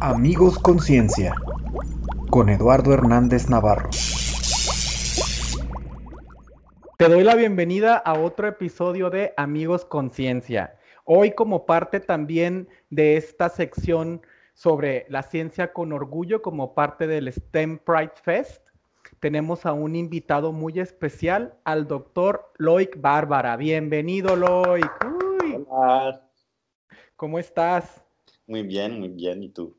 Amigos Conciencia con Eduardo Hernández Navarro. Te doy la bienvenida a otro episodio de Amigos Conciencia. Hoy como parte también de esta sección sobre la ciencia con orgullo como parte del STEM Pride Fest, tenemos a un invitado muy especial, al doctor Loic Bárbara. Bienvenido, Loic. Hola. ¿Cómo estás? Muy bien, muy bien. ¿Y tú?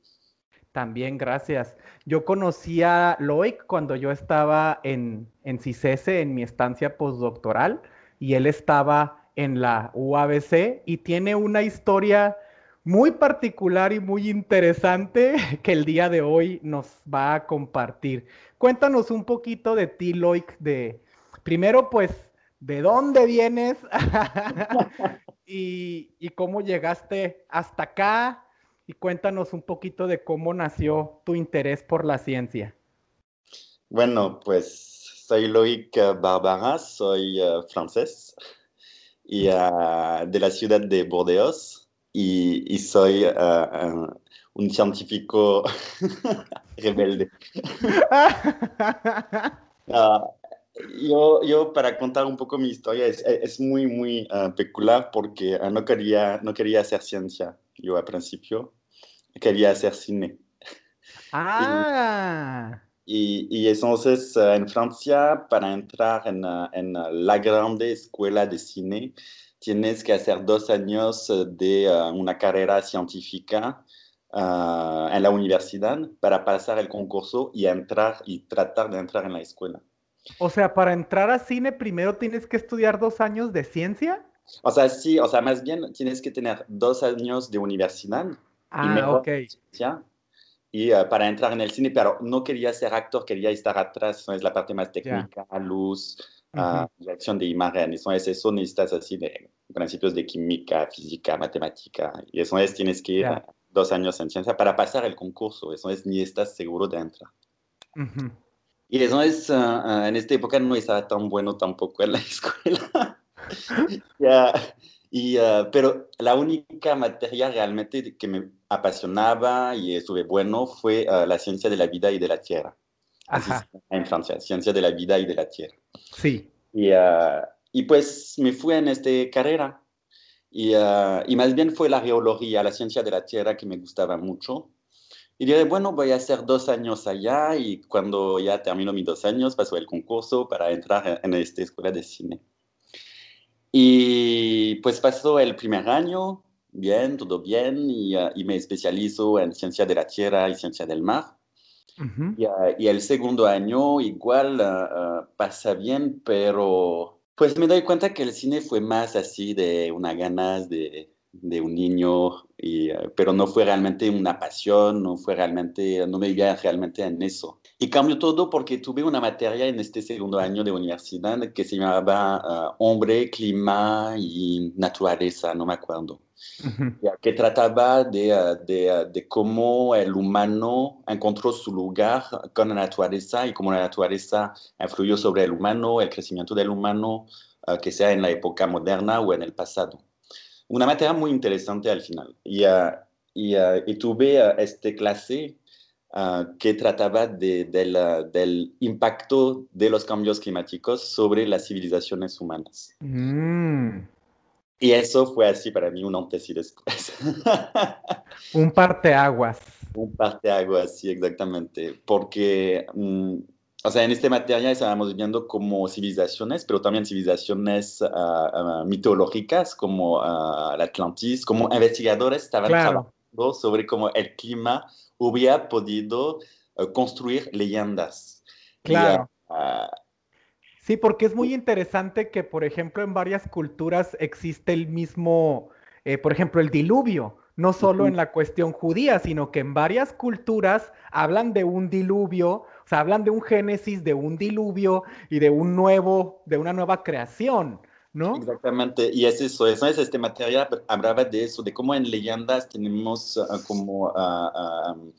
También, gracias. Yo conocí a Loic cuando yo estaba en, en CICESE, en mi estancia postdoctoral, y él estaba en la UABC y tiene una historia muy particular y muy interesante que el día de hoy nos va a compartir. Cuéntanos un poquito de ti, Loic, de primero pues de dónde vienes y, y cómo llegaste hasta acá y cuéntanos un poquito de cómo nació tu interés por la ciencia. Bueno, pues soy Loïc Barbara, soy uh, francés y uh, de la ciudad de Burdeos y, y soy uh, un científico rebelde. yo, yo, para contar un poco mi historia, es, es muy, muy peculiar porque no, quería, no quería hacer ciencia yo al principio quería hacer cine. Ah. Y, y, entonces uh, en Francia, para entrar en, en la grande escuela de cine, tienes que hacer dos años de una carrera científica en la universidad para pasar el concurso y entrar y tratar de entrar en la escuela. O sea, para entrar a cine primero tienes que estudiar dos años de ciencia. O sea, sí, o sea, más bien tienes que tener dos años de universidad. Ah, y ok. ¿ya? Y uh, para entrar en el cine, pero no quería ser actor, quería estar atrás, eso es la parte más técnica, yeah. luz, uh -huh. dirección de imagen, eso es, eso necesitas así de principios de química, física, matemática, y eso es, tienes que ir yeah. dos años en ciencia para pasar el concurso, eso es, ni estás seguro de entrar. Uh -huh. Y eso es, uh, en esta época no estaba tan bueno tampoco en la escuela. yeah. Y, uh, pero la única materia realmente que me apasionaba y estuve bueno fue uh, la ciencia de la vida y de la tierra. Ajá. En Francia, ciencia de la vida y de la tierra. Sí. Y, uh, y pues me fui en esta carrera. Y, y, más bien fue la geología, la ciencia de la tierra que me gustaba mucho. Y dije, bueno, voy a hacer dos años allá y cuando ya termino mis dos años, paso el concurso para entrar en esta escuela de cine. Y pues pasó el primer año, bien, todo bien, y, uh, y me especializo en ciencia de la tierra y ciencia del mar. Uh -huh. y, uh, y, el segundo año igual uh, pasa bien, pero pues me doy cuenta que el cine fue más así de una ganas de, de un niño, y, pero no fue realmente una pasión, no fue realmente, no me veía realmente en eso. Y cambió todo porque tuve una materia en este segundo año de universidad que se llamaba uh, Hombre, Clima y Naturaleza, no me acuerdo. Uh -huh. Que trataba de, uh, de, uh, de, cómo el humano encontró su lugar con la naturaleza y cómo la naturaleza influyó sobre el humano, el crecimiento del humano, que sea en la época moderna o en el pasado. Una materia muy interesante al final. Y, y, y tuve esta clase Uh, que trataba de, de la, del impacto de los cambios climáticos sobre las civilizaciones humanas. Mm. Y eso fue así para mí un antes y después. un parteaguas. Un parteaguas, sí, exactamente. Porque, um, o sea, en esta materia estábamos viendo como civilizaciones, pero también civilizaciones uh, uh, mitológicas como el Atlantis, como investigadores estaban claro. trabajando sobre cómo el clima hubiera podido uh, construir leyendas. Claro. Y, uh, sí, porque es muy interesante que, por ejemplo, en varias culturas existe el mismo, eh, por ejemplo, el diluvio, no solo uh -huh. en la cuestión judía, sino que en varias culturas hablan de un diluvio, o sea, hablan de un génesis, de un diluvio y de un nuevo, de una nueva creación. ¿No? Exactamente, y es eso, eso es este material, hablaba de eso, de cómo en leyendas tenemos uh, como uh, um,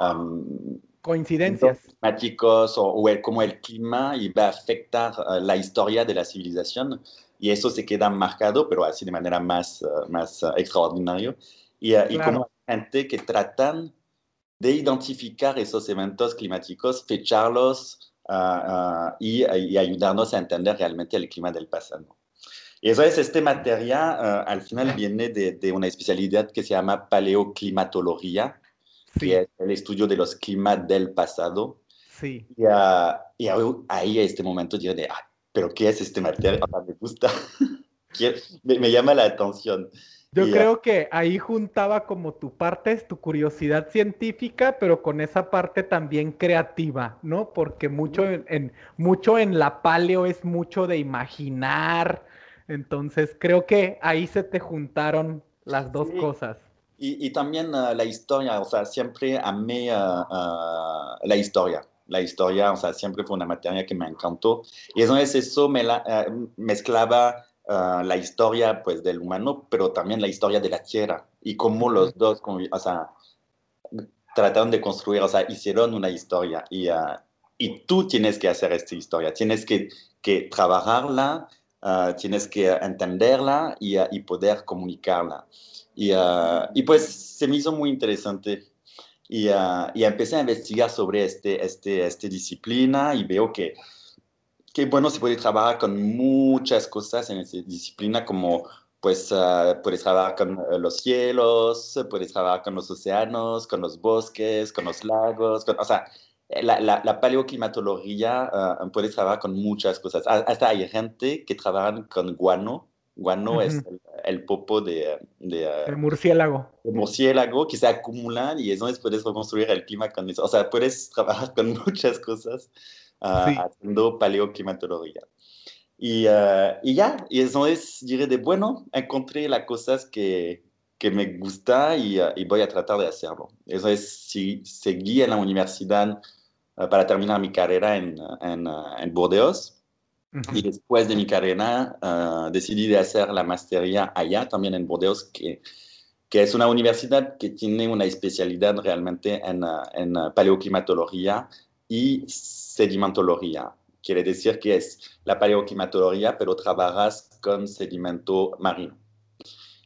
um, coincidencias climáticos o, o el, como el clima va a afectar uh, la historia de la civilización y eso se queda marcado, pero así de manera más, más extraordinaria. Y, claro. y como hay gente que tratan de identificar esos eventos climáticos, fecharlos y, y, ayudarnos a entender realmente el clima del pasado. Y eso es, este materia al final viene de, de, una especialidad que se llama paleoclimatología, que es el estudio de los climas del pasado. Sí. Y, y ahí a este momento diré, ah, pero ¿qué es este materia? me gusta, me, me, llama la atención. Yo creo que ahí juntaba como tu parte, tu curiosidad científica, pero con esa parte también creativa, ¿no? Porque mucho en, mucho en la paleo es mucho de imaginar. Entonces creo que ahí se te juntaron las dos cosas. Y, y también uh, la historia, o sea, siempre amé uh, uh, la historia. La historia, o sea, siempre fue una materia que me encantó. Y entonces eso me la, mezclaba Uh, la historia pues del humano, pero también la historia de la tierra y cómo los dos, o sea, trataron de construir, o sea, hicieron una historia y, y tú tienes que hacer esta historia, tienes que, que trabajarla, uh, tienes que entenderla y, y poder comunicarla. Y, y, pues se me hizo muy interesante y, y empecé a investigar sobre este, este, esta disciplina y veo que que bueno, se puede trabajar con muchas cosas en esa disciplina, como pues uh, puedes trabajar con uh, los cielos, puedes trabajar con los océanos, con los bosques, con los lagos, con, o sea, la, la, la paleoclimatología uh, puede trabajar con muchas cosas. Hasta hay gente que trabaja con guano. Guano uh -huh. es el, el, popo de, de, de murciélago. De murciélago que se acumulan y entonces puedes reconstruir el clima con eso. O sea, puedes trabajar con muchas cosas uh, sí. haciendo paleoclimatología. Y, uh, y, ya, y entonces diré de, bueno, encontré las cosas que, que me gusta y, uh, y, voy a tratar de hacerlo. Eso es, si, seguí en la universidad para terminar mi carrera en, en, en Burdeos. Y después de mi carrera decidí de hacer la maestría allá, también en Burdeos, que, que es una universidad que tiene una especialidad realmente en, en paleoclimatología y sedimentología. Quiere decir que es la paleoclimatología, pero trabajas con sedimento marino.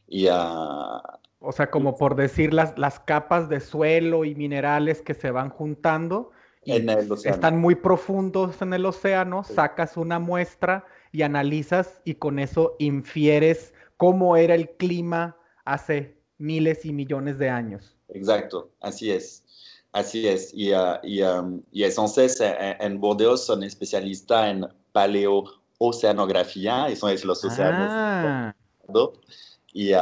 Y, uh, o sea, como por decir las, las capas de suelo y minerales que se van juntando. Y en el océano. Están muy profundos en el océano, sí. sacas una muestra y analizas y con eso infieres cómo era el clima hace miles y millones de años. Exacto, así es. Así es, y, uh, y, um, y entonces en, en, Bordeaux son especialistas en paleooceanografía, y son los océanos. Ah. Y, uh,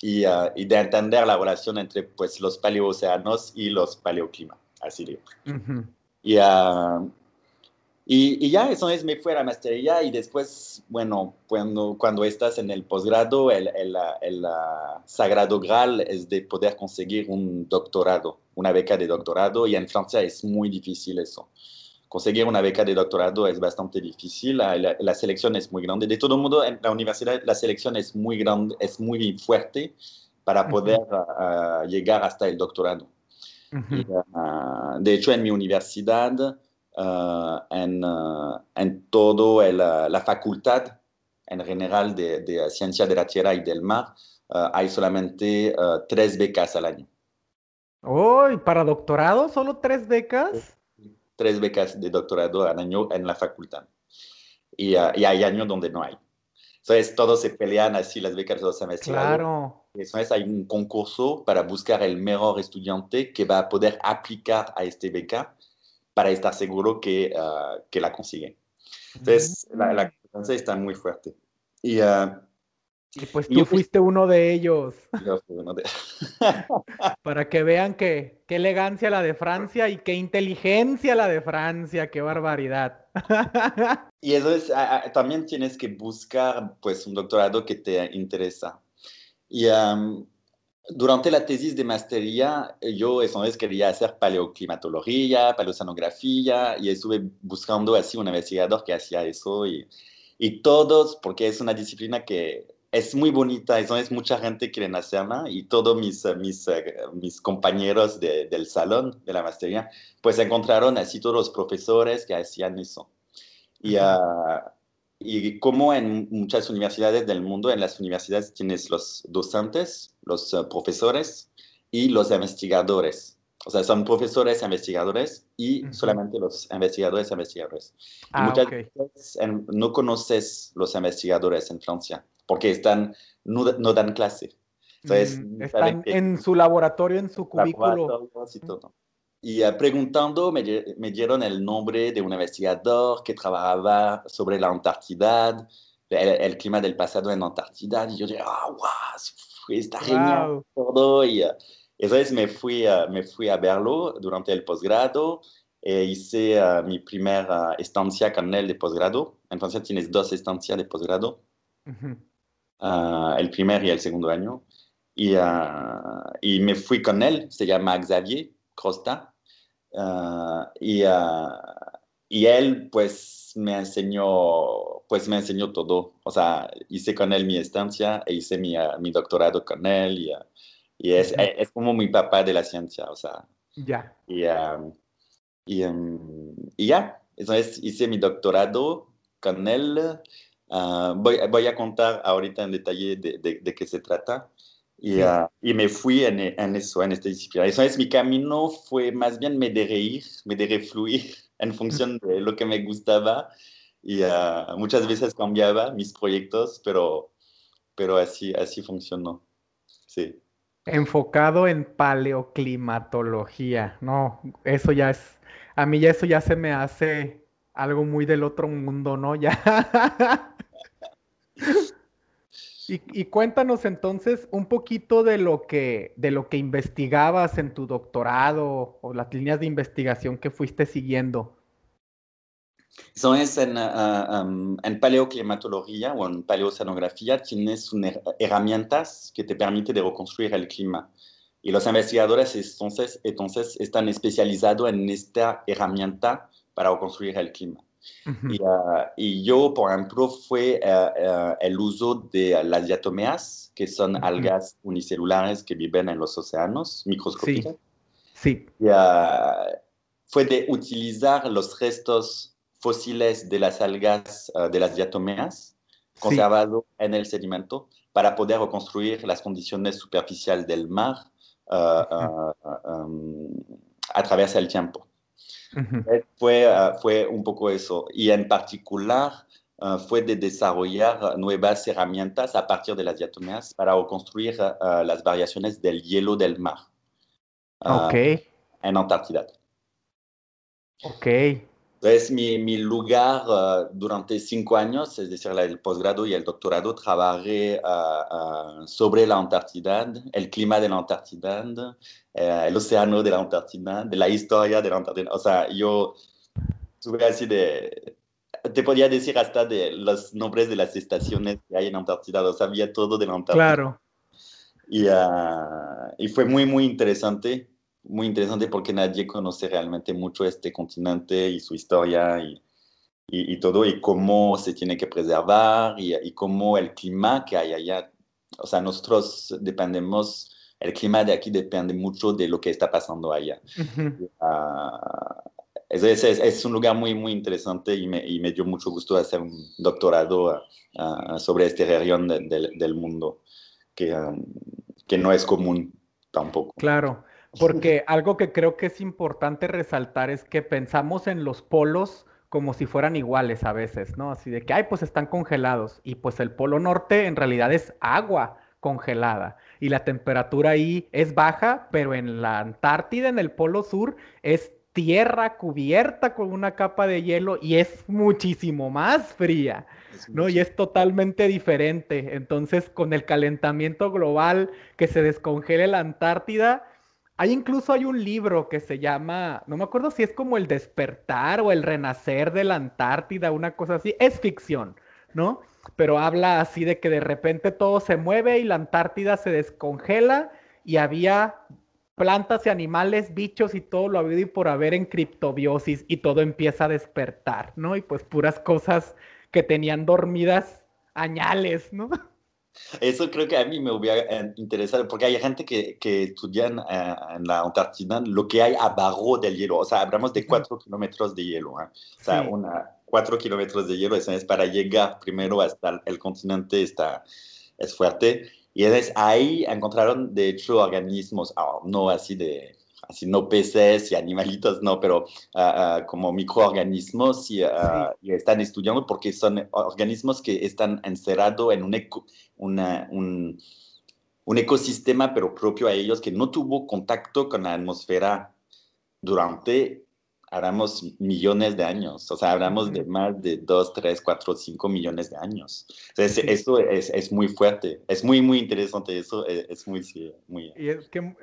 y, uh, y, de entender la relación entre pues, los paleoocéanos y los paleoclimas, así de. Uh -huh. y, y, y, ya, eso es, me fui a la maestría y después, bueno, cuando, cuando estás en el posgrado, el, el, el, sagrado graal es de poder conseguir un doctorado, una beca de doctorado, y en Francia es muy difícil eso. Conseguir una beca de doctorado es bastante difícil, la, la, la selección es muy grande. De todo modo, en la universidad la selección es muy grande, es muy fuerte para poder uh -huh. uh, llegar hasta el doctorado. Uh -huh. y, uh, de hecho, en mi universidad, Uh, en, uh, en, todo el, uh, la facultad en general de, de, Ciencia de la Tierra y del Mar, hay solamente tres becas al año. Oh, ¿y para doctorado solo tres becas? Tres becas de doctorado al año en la facultad. Y, y hay años donde no hay. Entonces, todos se pelean así las becas de los semestres. Claro. Entonces, hay un concurso para buscar el mejor estudiante que va a poder aplicar a esta beca para estar seguro que, uh, que la consigue. Entonces, mm. la, la competencia está muy fuerte. Y, uh, y pues tú fuiste fui... uno de ellos. Yo fui uno de Para que vean que, qué elegancia la de Francia y qué inteligencia la de Francia, qué barbaridad. y eso es, también tienes que buscar pues un doctorado que te interesa. Y um, durante la tesis de maestría, yo esa vez quería hacer paleoclimatología, paleoceanografía, y estuve buscando así un investigador que hacía eso, y, y todos, porque es una disciplina que es muy bonita, entonces mucha gente quiere hacerla, y todos mis, mis, mis compañeros de, del salón de la maestría, pues encontraron así todos los profesores que hacían eso. Y, uh -huh. uh, y como en muchas universidades del mundo, en las universidades tienes los docentes, los uh, profesores y los investigadores. o sea, son profesores investigadores y solamente los investigadores investigadores. y Ah, muchas ok. veces en- no conoces los investigadores en Francia porque están, no, no dan clase. Entonces, Mm, están en su laboratorio, en su cubículo. y todo. Y eh, preguntando, me, me dieron el nombre de un investigador que trabajaba sobre la Antártida, el, el clima del pasado en Antártida. Y yo dije, ah, wow, está genial Wow. todo. Y eh, entonces me fui, eh, me fui a verlo durante el posgrado. E hice eh, mi primera estancia con él de posgrado. En Francia tienes dos estancias de posgrado Ujú. Ah, el primer y el segundo año. Y, ah, y me fui con él, se llama Xavier Costa. Ah, y, y él pues me enseñó, pues me enseñó todo. O sea, hice con él mi estancia e hice mi, mi doctorado con él. Y, y es, es como mi papá de la ciencia, o sea. Ya. Y, ah, y, y ya, entonces hice mi doctorado con él. Ah, voy, voy a contar ahorita en detalle de, de, de qué se trata. Y, ah, y me fui en, en eso, en esta disciplina. Entonces mi camino fue más bien me dejé ir, me dejé fluir en función de lo que me gustaba. Y ah, muchas veces cambiaba mis proyectos, pero, pero así, así funcionó. Sí. Enfocado en paleoclimatología. No, eso ya es, a mí ya eso ya se me hace algo muy del otro mundo, ¿no? Ya. Y, cuéntanos entonces un poquito de lo que, de lo que investigabas en tu doctorado o las líneas de investigación que fuiste siguiendo. Entonces, en, ah, um, en paleoclimatología o en paleoceanografía tienes una her- herramientas que te permiten de reconstruir el clima. Y los investigadores entonces, entonces están especializados en esta herramienta para reconstruir el clima. Y, ah, y yo, por ejemplo, fue ah, ah, el uso de las diatomeas, que son algas unicelulares que viven en los océanos microscópicas. Sí, Y, ah, fue de utilizar los restos fósiles de las algas, de las diatomeas, sí. conservados en el sedimento, para poder reconstruir las condiciones superficiales del mar um, a través del tiempo. Ujú. Fue, ah, fue un poco eso. Y en particular ah, fue de desarrollar nuevas herramientas a partir de las diatomeas para reconstruir ah, las variaciones del hielo del mar en Antártida. ok. Entonces, mi, mi lugar ah, durante cinco años, es decir, el posgrado y el doctorado, trabajé ah, ah, sobre la Antártida, el clima de la Antártida, eh, el océano de la Antártida, de la historia de la Antártida. O sea, yo tuve así de... Te podía decir hasta de los nombres de las estaciones que hay en Antártida, lo sabía todo de la Antártida. Claro. Y, y fue muy, muy interesante, muy interesante porque nadie conoce realmente mucho este continente y su historia y, y, y todo, y cómo se tiene que preservar y, y cómo el clima que hay allá, o sea, nosotros dependemos, el clima de aquí depende mucho de lo que está pasando allá. Ujú. Ah, es, es, es- es un lugar muy, muy interesante y me, y me dio mucho gusto hacer un doctorado ah, sobre este región de- del- del mundo que, ah, que no es común tampoco. Claro, porque algo que creo que es importante resaltar es que pensamos en los polos como si fueran iguales a veces, ¿no? Así de que, ay, pues están congelados. Y pues el polo norte en realidad es agua congelada. Y la temperatura ahí es baja, pero en la Antártida, en el polo sur, es tierra cubierta con una capa de hielo y es muchísimo más fría. ¿no? Y es totalmente diferente. Entonces, con el calentamiento global que se descongele la Antártida, hay incluso hay un libro que se llama, no me acuerdo si es como el despertar o el renacer de la Antártida, una cosa así. Es ficción, ¿no? Pero habla así de que de repente todo se mueve y la Antártida se descongela y había plantas y animales, bichos y todo lo habido y por haber en criptobiosis y todo empieza a despertar, ¿no? Y pues puras cosas que tenían dormidas añales, ¿no? Eso creo que a mí me hubiera eh, interesado, porque hay gente que, que estudia en, eh, en la Antártida lo que hay abajo del hielo. O sea, hablamos de Ujú. cuatro kilómetros de hielo. ¿eh? O sea, Sí. una, cuatro kilómetros de hielo, eso es para llegar primero hasta el, continente, está, es fuerte. Y entonces ahí encontraron, de hecho, organismos, ah, no así de así no peces y animalitos, no, pero ah, ah, como microorganismos y, y, están estudiando porque son organismos que están encerrados en un, una, un, un ecosistema, pero propio a ellos, que no tuvo contacto con la atmósfera durante hablamos millones de años, o sea, hablamos de más de 2, 3, 4, 5 millones de años. Entonces, eso es, es, muy fuerte, es muy, muy interesante, eso es, es muy, muy... Y es que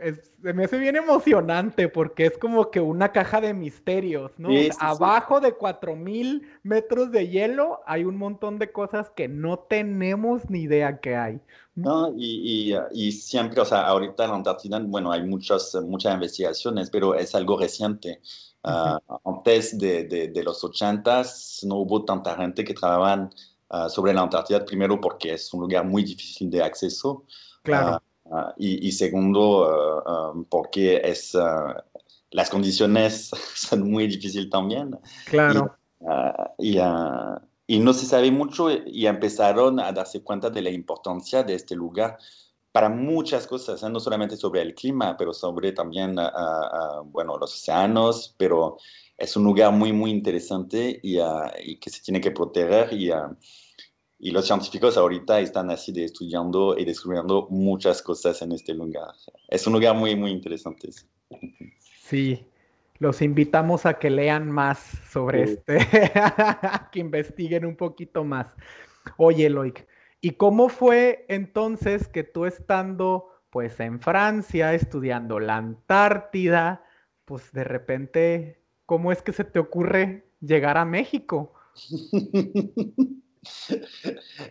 se me hace bien emocionante porque es como que una caja de misterios, ¿no? Abajo de 4000 metros de hielo hay un montón de cosas que no tenemos ni idea que hay. No, y, y, y, siempre, o sea, ahorita en la Antártida, bueno, hay muchas, muchas investigaciones, pero es algo reciente. Uh, antes de, de, de, los 80 no hubo tanta gente que trabajaban uh, sobre la Antártida, primero porque es un lugar muy difícil de acceso. Claro. Uh, y, y, segundo, um, porque es, las condiciones son muy difíciles también. Claro. Y, y, no se sabe mucho y empezaron a darse cuenta de la importancia de este lugar para muchas cosas, no solamente sobre el clima, pero sobre también, uh, uh, bueno, los océanos, pero es un lugar muy, muy interesante y, y que se tiene que proteger y, y, los científicos ahorita están así de estudiando y descubriendo muchas cosas en este lugar. Es un lugar muy, muy interesante. Sí, los invitamos a que lean más sobre sí. este, que investiguen un poquito más. Oye, Loic, ¿Y cómo fue entonces que tú estando pues en Francia, estudiando la Antártida, pues de repente, ¿cómo es que se te ocurre llegar a México?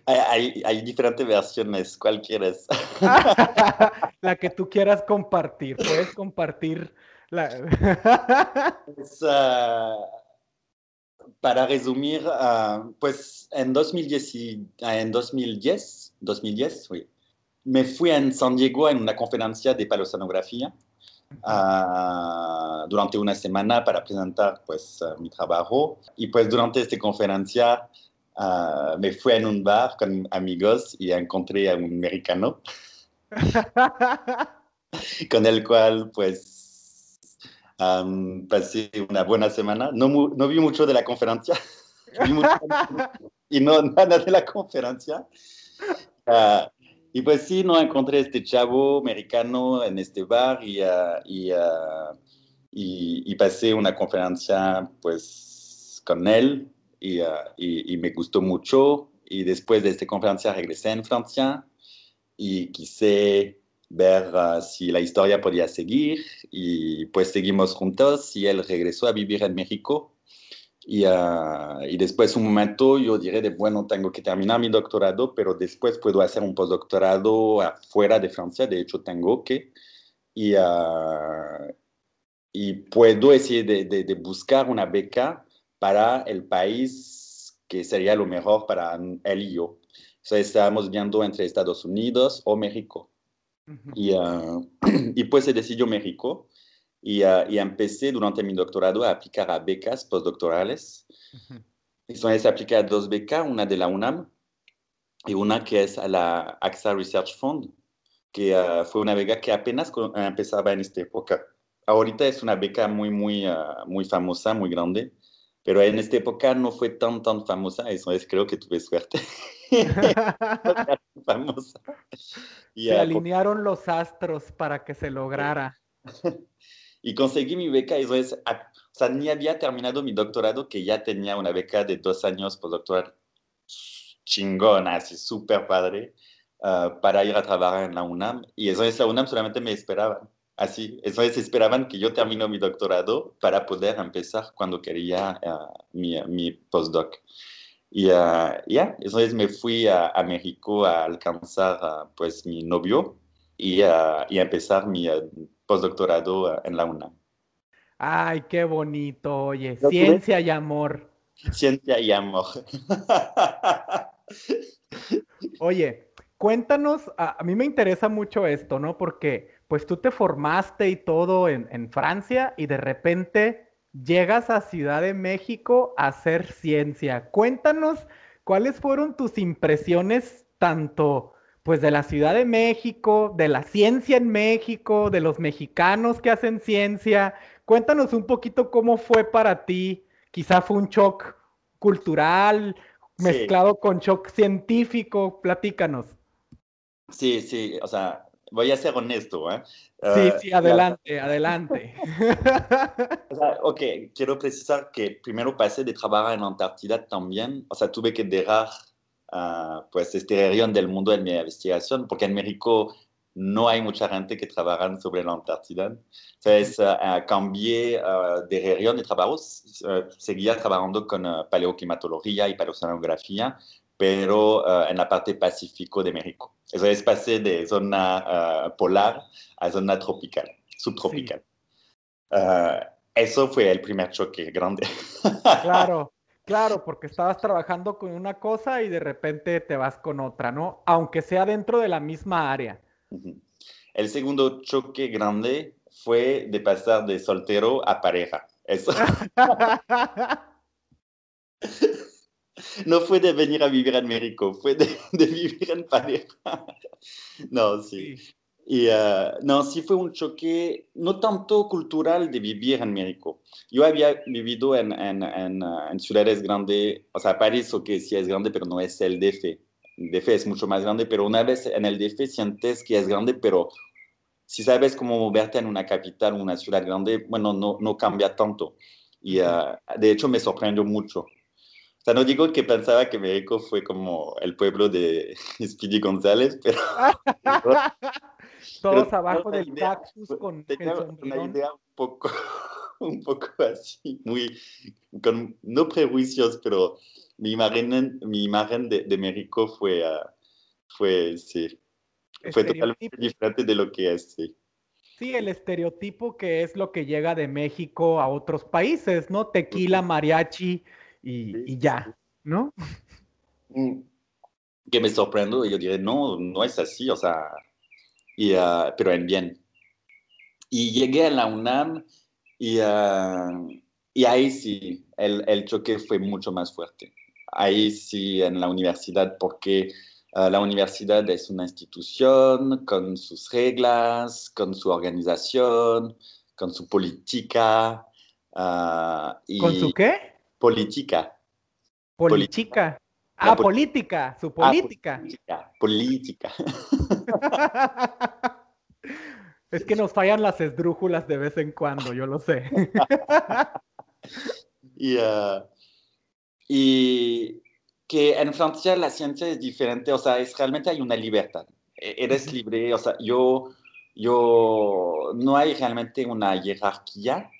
hay, hay, diferentes versiones, ¿cuál quieres? la que tú quieras compartir, puedes compartir la... pues, uh, para resumir, uh, pues en 2010, en 2010, 2010 oui, me fui en San Diego en una conferencia de palosanografía uh, durante una semana para presentar pues, uh, mi trabajo. Y pues durante esta conferencia me fui en un bar con amigos y encontré a un americano con el cual pues Um, pasé una buena semana. No, no vi mucho de la conferencia. y no nada de la conferencia. Uh, y pues sí, no encontré este chavo americano en este bar y, uh, y, uh, y, y, pasé una conferencia pues con él y, y, me gustó mucho. Y después de esta conferencia regresé en Francia y quise ver uh, si la historia podía seguir. Y pues seguimos juntos. Y él regresó a vivir en México. Y, uh, y después un momento yo diré de bueno tengo que terminar mi doctorado pero después puedo hacer un postdoctorado afuera de Francia de hecho tengo que. Y, uh, y puedo decir de, de, de buscar una beca para el país que sería lo mejor para él y yo. Entonces estábamos viendo entre Estados Unidos o México. Y, uh, y, pues se decidió México y, uh, y, empecé durante mi doctorado a aplicar a becas postdoctorales. Uh -huh. Entonces apliqué a dos becas, una de la UNAM y una que es a la AXA Research Fund, que uh, fue una beca que apenas empezaba en esta época. Ahorita es una beca muy, muy, muy famosa, muy grande, pero en esta época no fue tan, tan famosa, entonces creo que tuve suerte. famosa. Y, se alinearon los astros para que se lograra. y conseguí mi beca, eso es, o sea, ni había terminado mi doctorado, que ya tenía una beca de dos años postdoctoral chingona, así súper padre, uh, para ir a trabajar en la UNAM. Y eso es, la UNAM solamente me esperaban. Así, eso es, esperaban que yo termino mi doctorado para poder empezar cuando quería uh, mi, mi postdoc. Y uh, ya, yeah, entonces me fui a, a, México a alcanzar uh, pues mi novio y, uh, y a empezar mi postdoctorado en la UNAM. Ay, qué bonito, oye, ciencia y amor. Ciencia y amor. oye, cuéntanos, a, a, mí me interesa mucho esto, ¿no? Porque pues tú te formaste y todo en, en Francia y de repente llegas a Ciudad de México a hacer ciencia. Cuéntanos cuáles fueron tus impresiones tanto pues de la Ciudad de México, de la ciencia en México, de los mexicanos que hacen ciencia. Cuéntanos un poquito cómo fue para ti. Quizá fue un shock cultural mezclado con shock científico. Platícanos. Sí, sí, o sea, voy a ser honesto. ¿eh? Sí, uh, sí, adelante, la... adelante. o sea, ok, quiero precisar que primero pasé de trabajar en Antártida también, o sea, tuve que dejar uh, pues este región del mundo en mi investigación, porque en México no hay mucha gente que trabaja sobre la Antártida. Entonces, uh, cambié de región de trabajo, seguía trabajando con paleoclimatología y paleoceanografía, pero en la parte pacífico de México. Entonces, pasé de zona polar a zona tropical, subtropical. Sí. eso fue el primer choque grande. Claro, claro, porque estabas trabajando con una cosa y de repente te vas con otra, ¿no? Aunque sea dentro de la misma área. El segundo choque grande fue de pasar de soltero a pareja. Eso. no fue de venir a vivir en México, fue de, de vivir en pareja. no, sí. Y uh, no, sí fue un choque no tanto cultural de vivir en México. Yo había vivido en, en, en, uh, en ciudades grandes, o sea, París, que sí es grande, pero no es el DF. El DF es mucho más grande, pero una vez en el DF sientes que es grande, pero si sabes cómo moverte en una capital, una ciudad grande, bueno, no, no cambia tanto. Y uh, de hecho me sorprendió mucho. O sea, no digo que pensaba que México fue como el pueblo de Speedy González, pero... Todos pero abajo del idea, cactus con tenía una idea un poco, un poco así, muy, con, no prejuicios, pero mi imagen, mi imagen de, de México fue, uh, fue, sí, fue totalmente diferente de lo que es, sí. Sí, el estereotipo que es lo que llega de México a otros países, ¿no? Tequila, mariachi y, sí, y ya. ¿no? Mm. Que me sorprendo y yo diré, no, no es así, o sea, y, uh, pero en bien. Y llegué a la UNAM y, uh, y ahí sí, el, el, choque fue mucho más fuerte. Ahí sí, en la universidad, porque uh, la universidad es una institución con sus reglas, con su organización, con su política. y ¿Con su qué? Política. Política. Ah, política, su política. Ah, política. política. es que nos fallan las esdrújulas de vez en cuando, yo lo sé. y, uh, y, que en Francia la ciencia es diferente, o sea, es, realmente hay una libertad. E, eres libre, o sea, yo, yo, no hay realmente una jerarquía.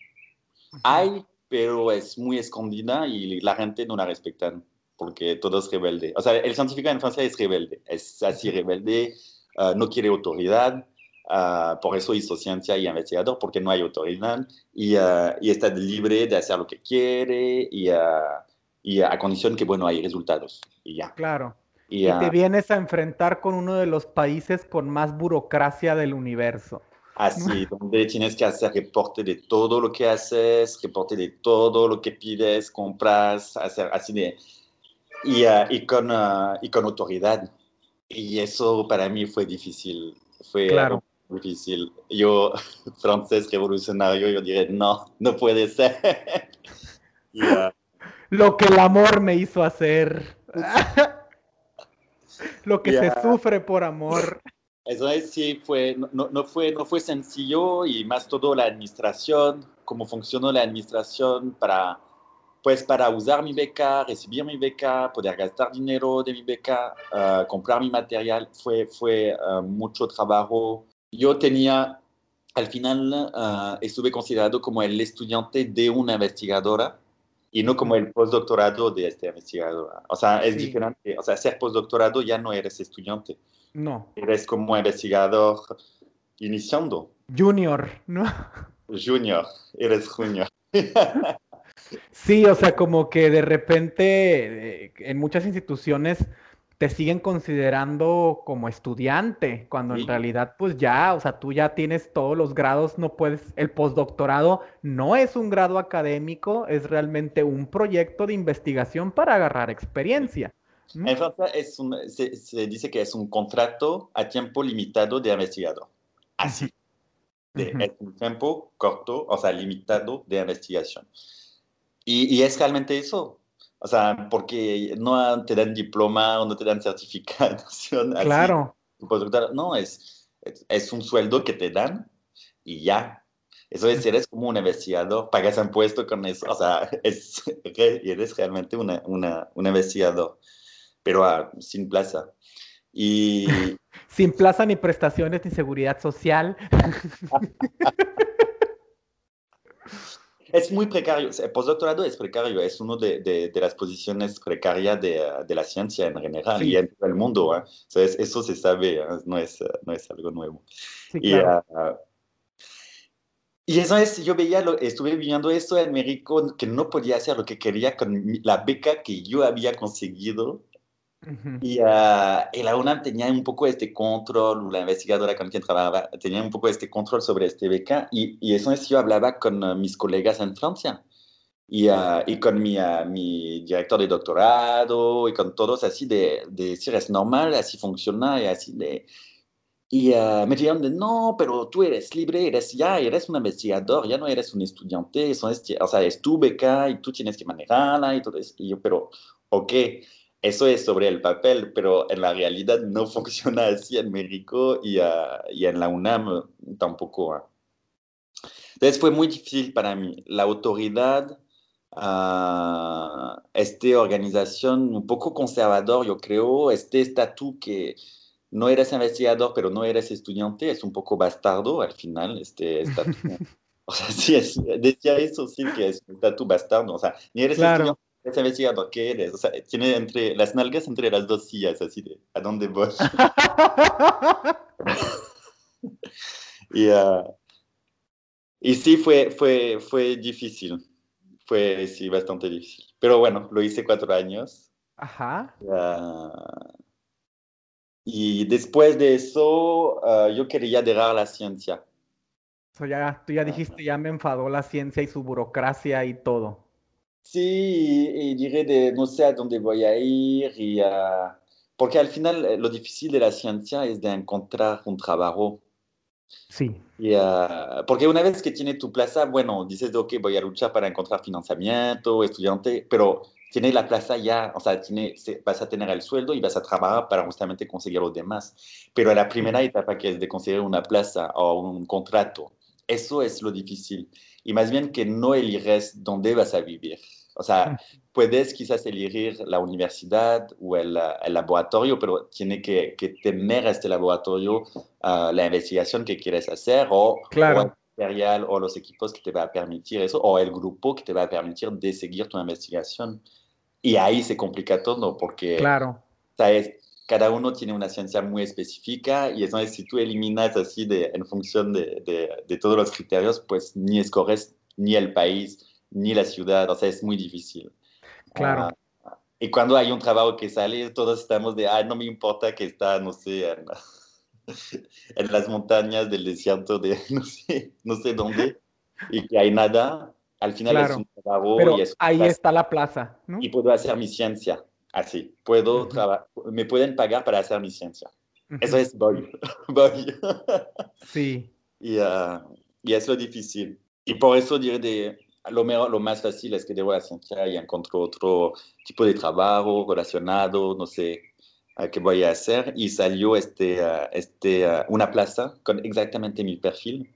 Hay, pero es muy escondida y la gente no la respeta porque todo es rebelde. O sea, el científico en Francia es rebelde, es así rebelde, uh, no quiere autoridad, uh, por eso hizo ciencia y investigador, porque no hay autoridad, y, uh, y está libre de hacer lo que quiere, y, y, a condición que, bueno, hay resultados, y ya. Claro. Y, y te vienes a enfrentar con uno de los países con más burocracia del universo. Así, donde tienes que hacer reporte de todo lo que haces, reporte de todo lo que pides, compras, hacer así de y, uh, y, con, uh, y con autoridad. Y eso para mí fue difícil. Fue claro. difícil. Yo, francés revolucionario, yo diré, no, no puede ser. y, uh, Lo que el amor me hizo hacer. Lo que yeah. se sufre por amor. Eso es, sí, fue, no, no, fue, no fue sencillo y más todo la administración, cómo funcionó la administración para pues para usar mi beca, recibir mi beca, poder gastar dinero de mi beca, uh, comprar mi material, fue, fue uh, mucho trabajo. Yo tenía, al final, uh, estuve considerado como el estudiante de una investigadora y no como el postdoctorado de esta investigadora. O sea, es sí. diferente. O sea, ser postdoctorado ya no eres estudiante. No. Eres como investigador iniciando. Junior, ¿no? Junior, eres junior. Sí, o sea, como que de repente eh, en muchas instituciones te siguen considerando como estudiante, cuando sí. en realidad pues ya, o sea, tú ya tienes todos los grados, no puedes, el postdoctorado no es un grado académico, es realmente un proyecto de investigación para agarrar experiencia. En Francia es un, se, se, dice que es un contrato a tiempo limitado de investigador. Así. De, Es un tiempo corto, o sea, limitado de investigación. Y, y, es realmente eso. O sea, porque no te dan diploma o no te dan certificación. Claro. Así, no, es, es, es un sueldo que te dan y ya. Eso es, eres como un investigador, pagas impuesto con eso, o sea, es, eres realmente una, una, un investigador, pero uh, sin plaza. Y... Sin plaza, ni prestaciones, ni seguridad social. es muy precario, el postdoctorado es precario, es una de, de, de, las posiciones precarias de, de, la ciencia en general sí. y en todo el mundo. ¿eh? Sea, eso se sabe, no es, no es algo nuevo. Sí, claro. y, uh, y eso es, yo veía, lo, estuve viendo esto en México, que no podía hacer lo que quería con la beca que yo había conseguido. Uh -huh. y, uh, la UNAM tenía un poco este control, la investigadora con quien trabajaba tenía un poco este control sobre este beca. Y, y eso es, yo hablaba con uh, mis colegas en Francia. Y, uh, y con mi, mi, director de doctorado y con todos así de, de decir, es normal, así funciona, y así de... Y me dijeron de, no, pero tú eres libre, eres ya, eres un investigador, ya no eres un estudiante, eso es, o sea, es tu beca y tú tienes que manejarla y todo eso. Y yo, pero, ok, eso es sobre el papel, pero en la realidad no funciona así en México y, uh, y en la UNAM tampoco. Uh. Entonces fue muy difícil para mí. La autoridad, esta organización un poco conservador, yo creo, este estatus que no eres investigador, pero no eres estudiante, es un poco bastardo al final, este estatus. o sea, sí, es, decía eso, sí, que es un estatus bastardo. O sea, ni eres claro. estudiante, eres investigador, ¿qué eres? O sea, tiene entre las nalgas entre las dos sillas, así de, ¿a dónde voy? y, uh, y sí, fue, fue, fue difícil. Fue, sí, bastante difícil. Pero bueno, lo hice cuatro años. Ajá. Uh, y después de eso, uh, yo quería dejar la ciencia. So ya, tú ya dijiste, ya me enfadó la ciencia y su burocracia y todo. Sí, y, y diré de no sé a dónde voy a ir. Y, uh, porque al final eh, lo difícil de la ciencia es de encontrar un trabajo. Sí. Y, uh, porque una vez que tienes tu plaza, bueno, dices, ok, voy a luchar para encontrar financiamiento, estudiante, pero tiene la plaza ya, o sea, tiene, vas a tener el sueldo y vas a trabajar para justamente conseguir los demás. Pero la primera etapa que es de conseguir una plaza o un contrato, eso es lo difícil. Y más bien que no eliges dónde vas a vivir. O sea, puedes quizás elegir la universidad o el, el laboratorio, pero tiene que, que, tener este laboratorio uh, la investigación que quieres hacer o, claro. o el material o los equipos que te va a permitir eso o el grupo que te va a permitir de seguir tu investigación. Y ahí se complica todo porque claro. ¿sabes? Cada uno tiene una ciencia muy específica y entonces si tú eliminas así de, en función de, de, de, todos los criterios, pues ni escoges ni el país ni la ciudad, o sea, es muy difícil. Claro. Uh, y cuando hay un trabajo que sale, todos estamos de, ah, no me importa que está, no sé, en, en las montañas del desierto de no sé, no sé dónde y que hay nada al final claro. es un trabajo Pero y es ahí plaza, está la plaza. ¿no? Y puedo hacer mi ciencia así. Puedo uh -huh. me pueden pagar para hacer mi ciencia. Uh. Eso es voy. voy. sí. Y, uh, y, es lo difícil. Y por eso diré de lo, mejor, lo más fácil es que debo la ciencia y encuentro otro tipo de trabajo relacionado, no sé uh, qué voy a hacer. Y salió este, este, una plaza con exactamente mi perfil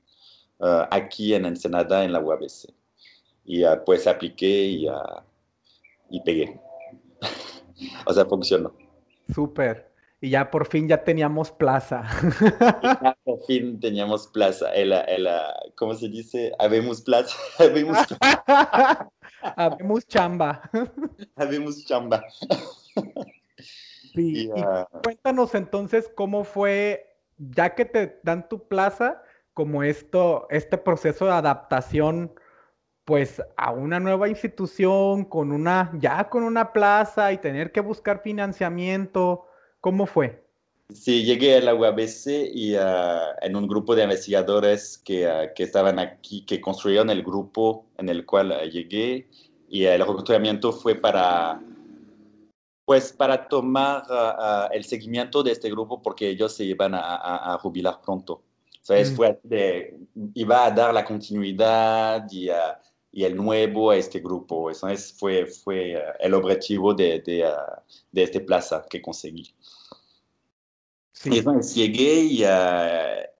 aquí en Ensenada, en la UABC y uh, pues apliqué y, uh, y pegué. O sea, funcionó. Súper. Y ya por fin ya teníamos plaza. ya por fin teníamos plaza. El, el, ¿Cómo se dice? Habemos plaza. Habemos, Habemos chamba. Habemos chamba. sí. Y, uh... y cuéntanos entonces cómo fue, ya que te dan tu plaza, como esto, este proceso de adaptación pues a una nueva institución con una ya con una plaza y tener que buscar financiamiento, ¿cómo fue? Sí, llegué a la UABC y uh, en un grupo de investigadores que, uh, que, estaban aquí, que construyeron el grupo en el cual uh, llegué y el reclutamiento fue para Pues para tomar uh, el seguimiento de este grupo porque ellos se iban a, a, a jubilar pronto. O sea, mm. fue de, iba a dar la continuidad y, uh, y, el nuevo a este grupo. Eso es, fue, fue el objetivo de, de, de este plaza que conseguí. Sí. Y entonces llegué y,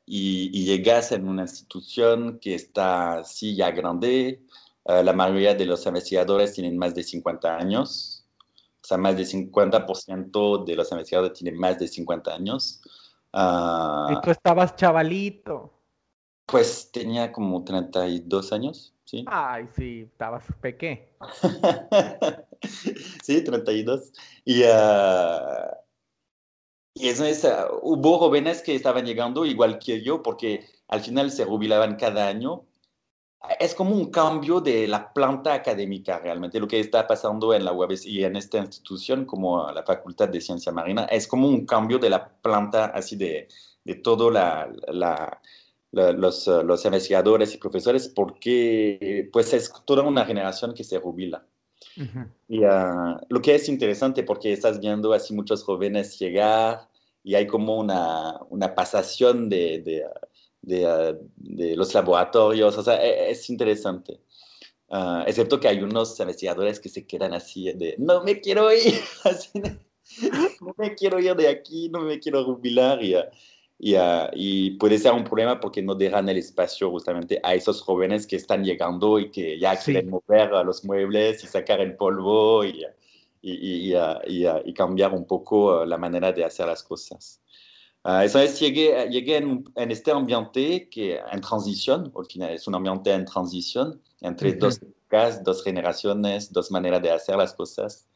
y, y, llegas en una institución que está así ya grande. la mayoría de los investigadores tienen más de 50 años o sea, más del 50% de los investigadores tienen más de 50 años. Uh, y tú estabas chavalito. Pues tenía como 32 años, ¿sí? Ay, sí, estabas pequeño. sí, 32. Y, uh, y eso es, uh, hubo jóvenes que estaban llegando igual que yo, porque al final se jubilaban cada año es como un cambio de la planta académica realmente. Lo que está pasando en la UABC y en esta institución como la Facultad de Ciencia Marina es como un cambio de la planta así de, de todo la, la, la, los, los, investigadores y profesores porque pues es toda una generación que se jubila. Uh -huh. Y uh, lo que es interesante porque estás viendo así muchos jóvenes llegar y hay como una, una pasación de, de de, uh, de, los laboratorios, o sea, es, es interesante. Uh, excepto que hay unos investigadores que se quedan así de, no me quiero ir, así no me quiero ir de aquí, no me quiero jubilar y, uh, y, y, puede ser un problema porque no dejan el espacio justamente a esos jóvenes que están llegando y que ya sí. quieren mover los muebles y sacar el polvo y, y, y cambiar un poco la manera de hacer las cosas. Uh, entonces llegué, llegué en, en, este ambiente que en transición, al final es un ambiente en transición entre uh -huh. dos dos generaciones, dos maneras de hacer las cosas.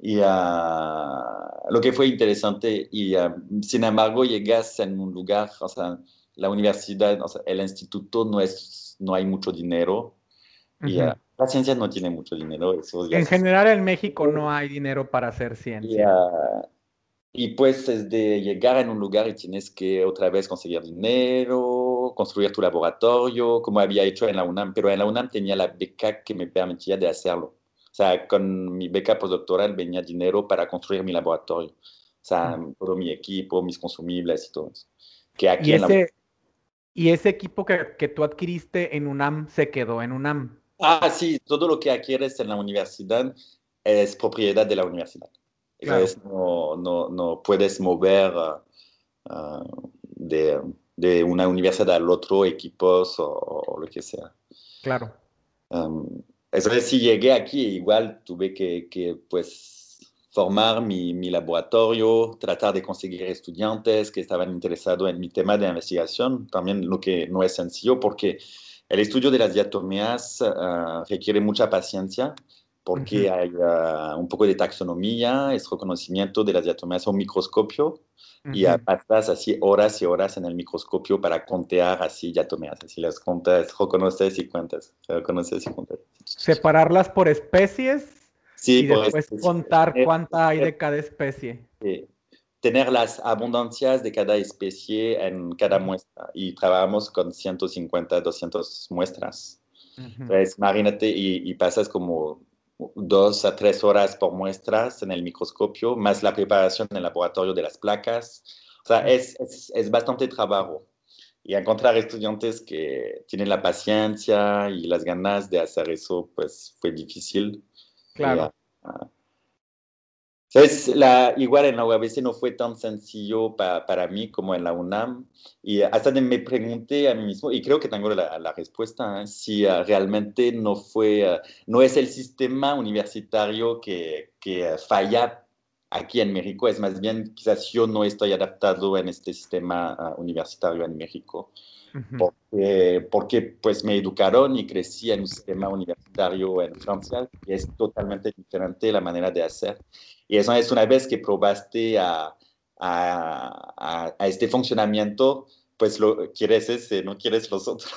Y uh, lo que fue interesante, y sin embargo llegas en un lugar, o sea, la universidad, o sea, el instituto no, es, no hay mucho dinero. Uh -huh. Y la ciencia no tiene mucho dinero. Eso en general en México no hay dinero para hacer ciencia. Y pues desde llegar en un lugar y tienes que otra vez conseguir dinero, construir tu laboratorio, como había hecho en la UNAM, pero en la UNAM tenía la beca que me permitía de hacerlo. O sea, con mi beca postdoctoral venía dinero para construir mi laboratorio. O sea, todo mi equipo, mis consumibles y todo eso. Que aquí ¿Y, ese, la... ¿Y ese equipo que, que tú adquiriste en UNAM se quedó en UNAM? Ah, sí, todo lo que adquieres en la universidad es propiedad de la universidad. Claro. Entonces no, no, no, puedes mover uh, de, de, una universidad al otro equipos o, o, lo que sea. Claro. Um, entonces si llegué aquí, igual tuve que, pues, formar mi, laboratorio, tratar de conseguir estudiantes que estaban interesados en mi tema de investigación, también lo que no es sencillo porque el estudio de las diatomeas uh, requiere mucha paciencia porque uh -huh. hay uh, un poco de taxonomía, es reconocimiento de las diatomeas a un microscopio uh -huh. y pasas así horas y horas en el microscopio para contear así diatomeas, así las contas, reconoces y cuentas, reconoces y cuentas. Separarlas por especies sí, y después especies. contar cuánta hay de cada especie. Sí. Tener las abundancias de cada especie en cada muestra y trabajamos con 150, 200 muestras. Entonces, imagínate y, y pasas como dos a tres horas por muestras en el microscopio, más la preparación en el laboratorio de las placas. O sea, es, es, es bastante trabajo. Y encontrar estudiantes que tienen la paciencia y las ganas de hacer eso, pues fue difícil. Claro. Y, uh, entonces, la, igual en la UABC no fue tan sencillo pa, para mí como en la UNAM. Y hasta me pregunté a mí mismo, y creo que tengo la, la respuesta, ¿eh? si uh, realmente no fue, uh, no es el sistema universitario que, que uh, falla aquí en México, es más bien quizás yo no estoy adaptado en este sistema universitario en México. Porque, porque pues me educaron y crecí en un sistema universitario en Francia y es totalmente diferente la manera de hacer. Y eso es una vez que probaste a, a, a, a este funcionamiento, pues lo quieres ese, no quieres los otros.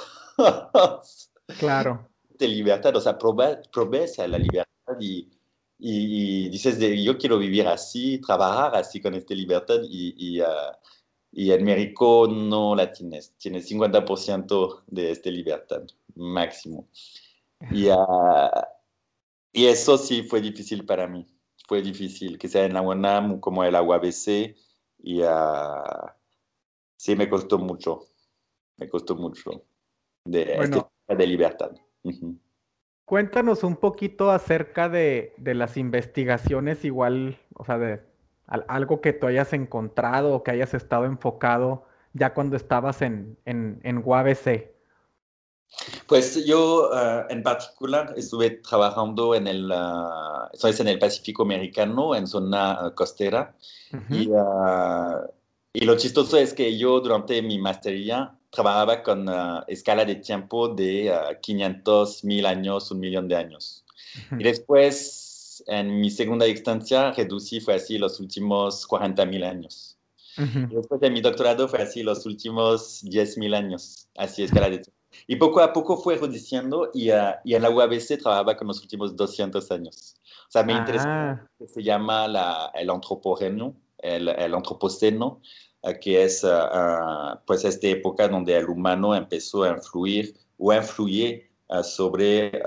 Claro. De libertad, o sea, probé, probé a la libertad y, y, y, dices, de, yo quiero vivir así, trabajar así con esta libertad y, y, uh, y en México no la tienes, tienes 50% de esta libertad máximo. Y, uh, y eso sí fue difícil para mí fue difícil, que sea en la UNAM como el agua BC. Y uh, sí, me costó mucho. Me costó mucho. De, bueno, este, de libertad. Uh -huh. Cuéntanos un poquito acerca de, de, las investigaciones, igual, o sea, de algo que tú hayas encontrado o que hayas estado enfocado ya cuando estabas en, en, en UABC. Pues yo uh, en particular estuve trabajando en el, uh, en el Pacífico americano, en zona uh, costera. Uh -huh. y, y, lo chistoso es que yo durante mi maestría trabajaba con escala de tiempo de 500 mil años, un millón de años. Uh -huh. Y después, en mi segunda instancia, reducí, fue así, los últimos 40 mil años. Uh -huh. Después de mi doctorado fue así, los últimos 10 mil años, así escala de tiempo. Y poco a poco fue reduciendo y, uh, y, en la UABC trabajaba con los últimos 200 años. O sea, me ah. interesa que se llama la, el antropogeno, el, el antropoceno, uh, que es uh, pues esta época donde el humano empezó a influir o a influir sobre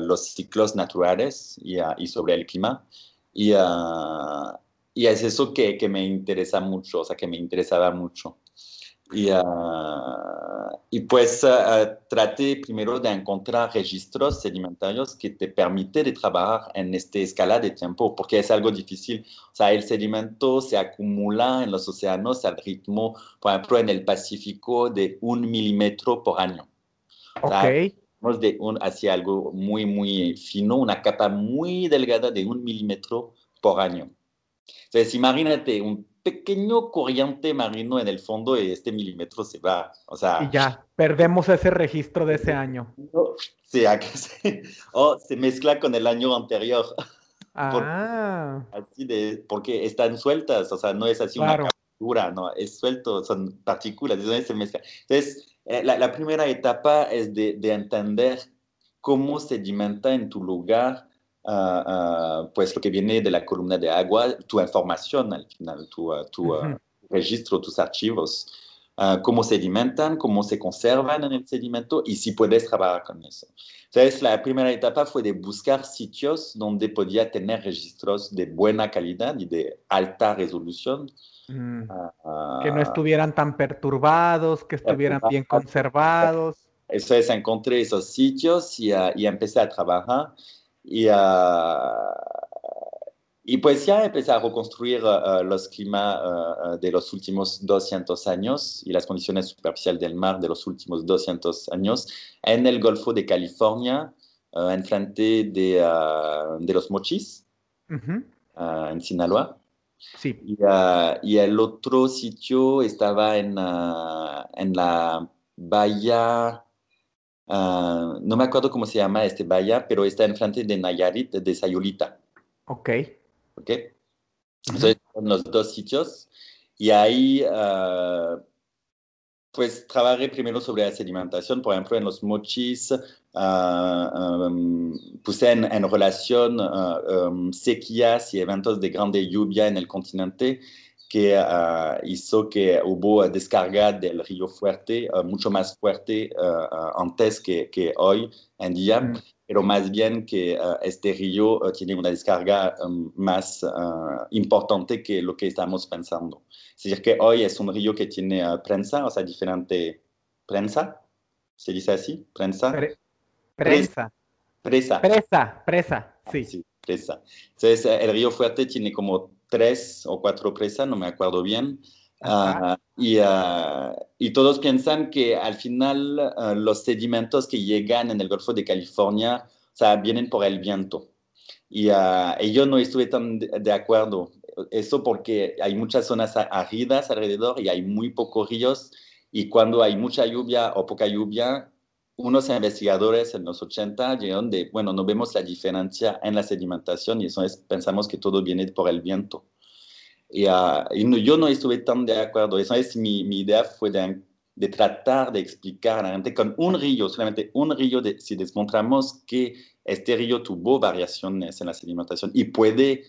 los ciclos naturales y, y, sobre el clima. Y, es eso que, me interesa mucho, o sea, que me interesaba mucho. Y, uh, pues uh, traté primero de encontrar registros sedimentarios que te permiten de trabajar en esta escala de tiempo, porque es algo difícil. O sea, el sedimento se acumula en los océanos al ritmo, por ejemplo, en el Pacífico de un milímetro por año. O okay. de un, hacia algo muy, muy fino, una capa muy delgada de un milímetro por año. Entonces, imagínate un pequeño corriente marino en el fondo y este milímetro se va. O sea, y ya, perdemos ese registro de ese año. O sea, se, o se mezcla con el año anterior. Ah. Por, así de, porque están sueltas, o sea, no es así claro. una captura, no, es suelto, son partículas, entonces se mezcla. Entonces, eh, la, la, primera etapa es de, de entender cómo sedimenta en tu lugar Uh, uh, pues lo que viene de la columna de agua, tu información al final, tu, uh, tu uh -huh. registro, tus archivos, cómo sedimentan, cómo se conservan en el sedimento y si puedes trabajar con eso. Entonces, la primera etapa fue de buscar sitios donde podía tener registros de buena calidad y de alta resolución. Mm. que no estuvieran tan perturbados, que estuvieran bien conservados. Eso es, encontré esos sitios y, y empecé a trabajar. Y, uh, y, pues ya empecé a reconstruir uh, los climas uh, de los últimos 200 años y las condiciones superficiales del mar de los últimos 200 años en el Golfo de California, en frente de, de, los Mochis, -huh. en Sinaloa. Sí. Y, y, el otro sitio estaba en, en la bahía no me acuerdo cómo se llama este bahía, pero está enfrente de Nayarit, de Sayulita. Ok. Ok. Entonces, son los dos sitios. Y ahí, uh, pues, trabajé primero sobre la sedimentación. Por ejemplo, en los mochis, um, puse en, en relación um, sequías y eventos de grande lluvia en el continente que hizo que hubo descarga del río fuerte, mucho más fuerte antes que, que, hoy en día, mm. Pero más bien que este río tiene una descarga um, más importante que lo que estamos pensando. Es decir, que hoy es un río que tiene prensa, o sea, diferente prensa, ¿se dice así? Prensa. Pre prensa. Presa. Presa, presa, sí. Ah, sí, presa. Entonces, el río fuerte tiene como tres o cuatro presas, no me acuerdo bien. Uh, y, uh, y, todos piensan que al final uh, los sedimentos que llegan en el Golfo de California o sea, vienen por el viento. Y, y yo no estuve tan de, de, acuerdo. Eso porque hay muchas zonas áridas alrededor y hay muy pocos ríos. Y cuando hay mucha lluvia o poca lluvia, unos investigadores en los 80 llegaron de, bueno, no vemos la diferencia en la sedimentación y eso es, pensamos que todo viene por el viento. Y, uh, y no, yo no estuve tan de acuerdo. Eso es, mi, mi idea fue de, de, tratar de explicar a la gente con un río, solamente un río, de, si demostramos que este río tuvo variaciones en la sedimentación y puede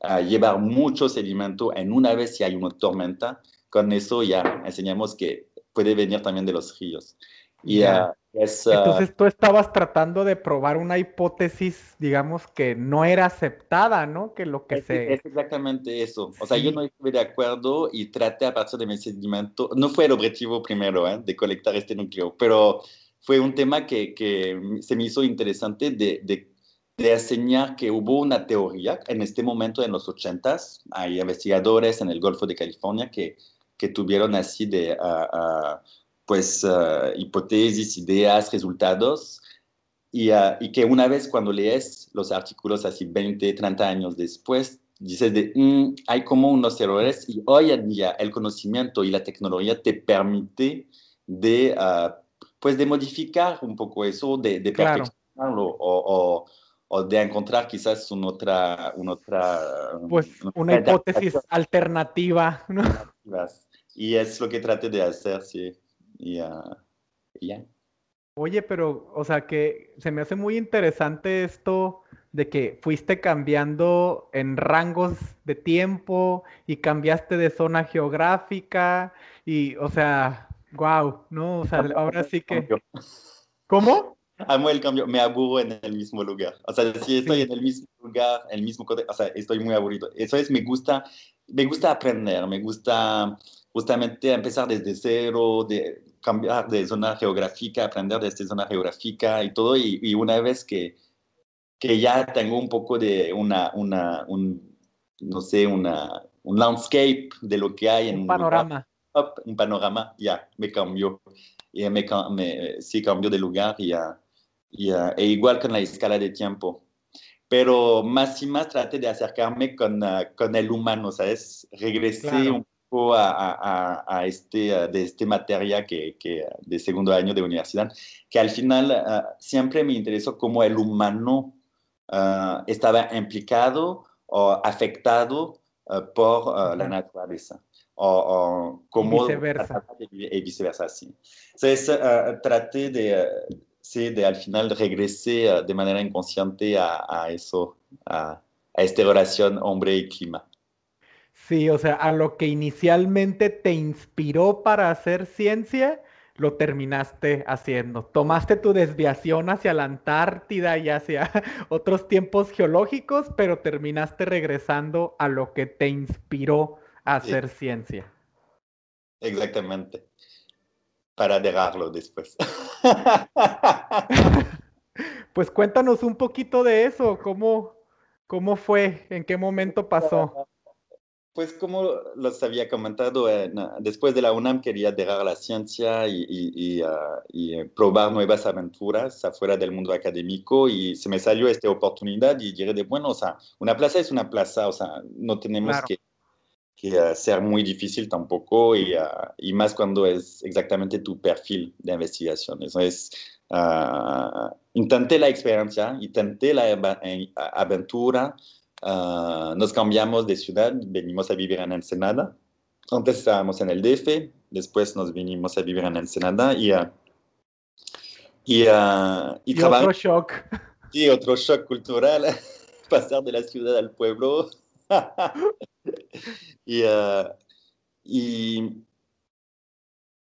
uh, llevar mucho sedimento en una vez si hay una tormenta, con eso ya enseñamos que puede venir también de los ríos. Y, yeah. uh, Entonces tú estabas tratando de probar una hipótesis, digamos, que no era aceptada, ¿no? Que lo que es, se... Es exactamente eso. O sea, yo no estuve de acuerdo y traté a partir de mi seguimiento, no fue el objetivo primero, ¿eh? De colectar este núcleo, pero fue un tema que, que se me hizo interesante de, de, de, enseñar que hubo una teoría en este momento en los ochentas, hay investigadores en el Golfo de California que, que tuvieron así de... Uh, uh, pues uh, hipótesis, ideas, resultados, y, uh, y, que una vez cuando lees los artículos así 20, 30 años después, dices de, mm, hay como unos errores y hoy en día el conocimiento y la tecnología te permite de, uh, pues de modificar un poco eso, de, de claro. perfeccionarlo o, o, o, de encontrar quizás una otra... Una otra pues una, hipótesis alternativa. ¿no? Y es lo que trate de hacer, sí y uh, ya. Oye, pero, o sea, que se me hace muy interesante esto de que fuiste cambiando en rangos de tiempo y cambiaste de zona geográfica y, o sea, wow, ¿no? O sea, ahora sí que... ¿Cómo? Amo el cambio, me aburro en el mismo lugar. O sea, si estoy en el mismo lugar, el mismo o sea, estoy muy aburrido. Eso es, me gusta, me gusta aprender, me gusta justamente empezar desde cero, de cambiar de zona geográfica, aprender de esta zona geográfica y todo, y, y una vez que, que ya tengo un poco de una, una un, no sé, una, un landscape de lo que hay en un panorama. Lugar, un panorama, ya, me cambió. Y me, me, sí cambió de lugar y, y, e igual con la escala de tiempo. Pero más y más traté de acercarme con, uh, con el humano, ¿sabes? Regresé claro. un a, a, a, este, de este materia que, que, de segundo año de universidad, que al final uh, siempre me interesó cómo el humano uh, estaba implicado o afectado uh, por la naturaleza. O, o cómo y viceversa. Y viceversa, sí. Entonces, traté de, sí, de al final regresé de manera inconsciente a, a eso, a, a esta relación hombre y clima. Sí, o sea, a lo que inicialmente te inspiró para hacer ciencia, lo terminaste haciendo. Tomaste tu desviación hacia la Antártida y hacia otros tiempos geológicos, pero terminaste regresando a lo que te inspiró a hacer sí. ciencia. Exactamente. Para dejarlo después. pues cuéntanos un poquito de eso, ¿cómo, cómo fue? ¿En qué momento pasó? Pues como los había comentado, eh, después de la UNAM quería dejar la ciencia y, y, y, uh, y, probar nuevas aventuras afuera del mundo académico y se me salió esta oportunidad y diré de, bueno, o sea, una plaza es una plaza, o sea, no tenemos claro. que, que uh, ser muy difícil tampoco y, uh, y, más cuando es exactamente tu perfil de investigación. Eso es, intenté la experiencia, intenté la aventura. Uh, nos cambiamos de ciudad, venimos a vivir en Ensenada. Antes estábamos en el DF, después nos vinimos a vivir en Ensenada y, uh, y, uh, y, y otro shock. Sí, otro shock cultural, pasar de la ciudad al pueblo. y, y,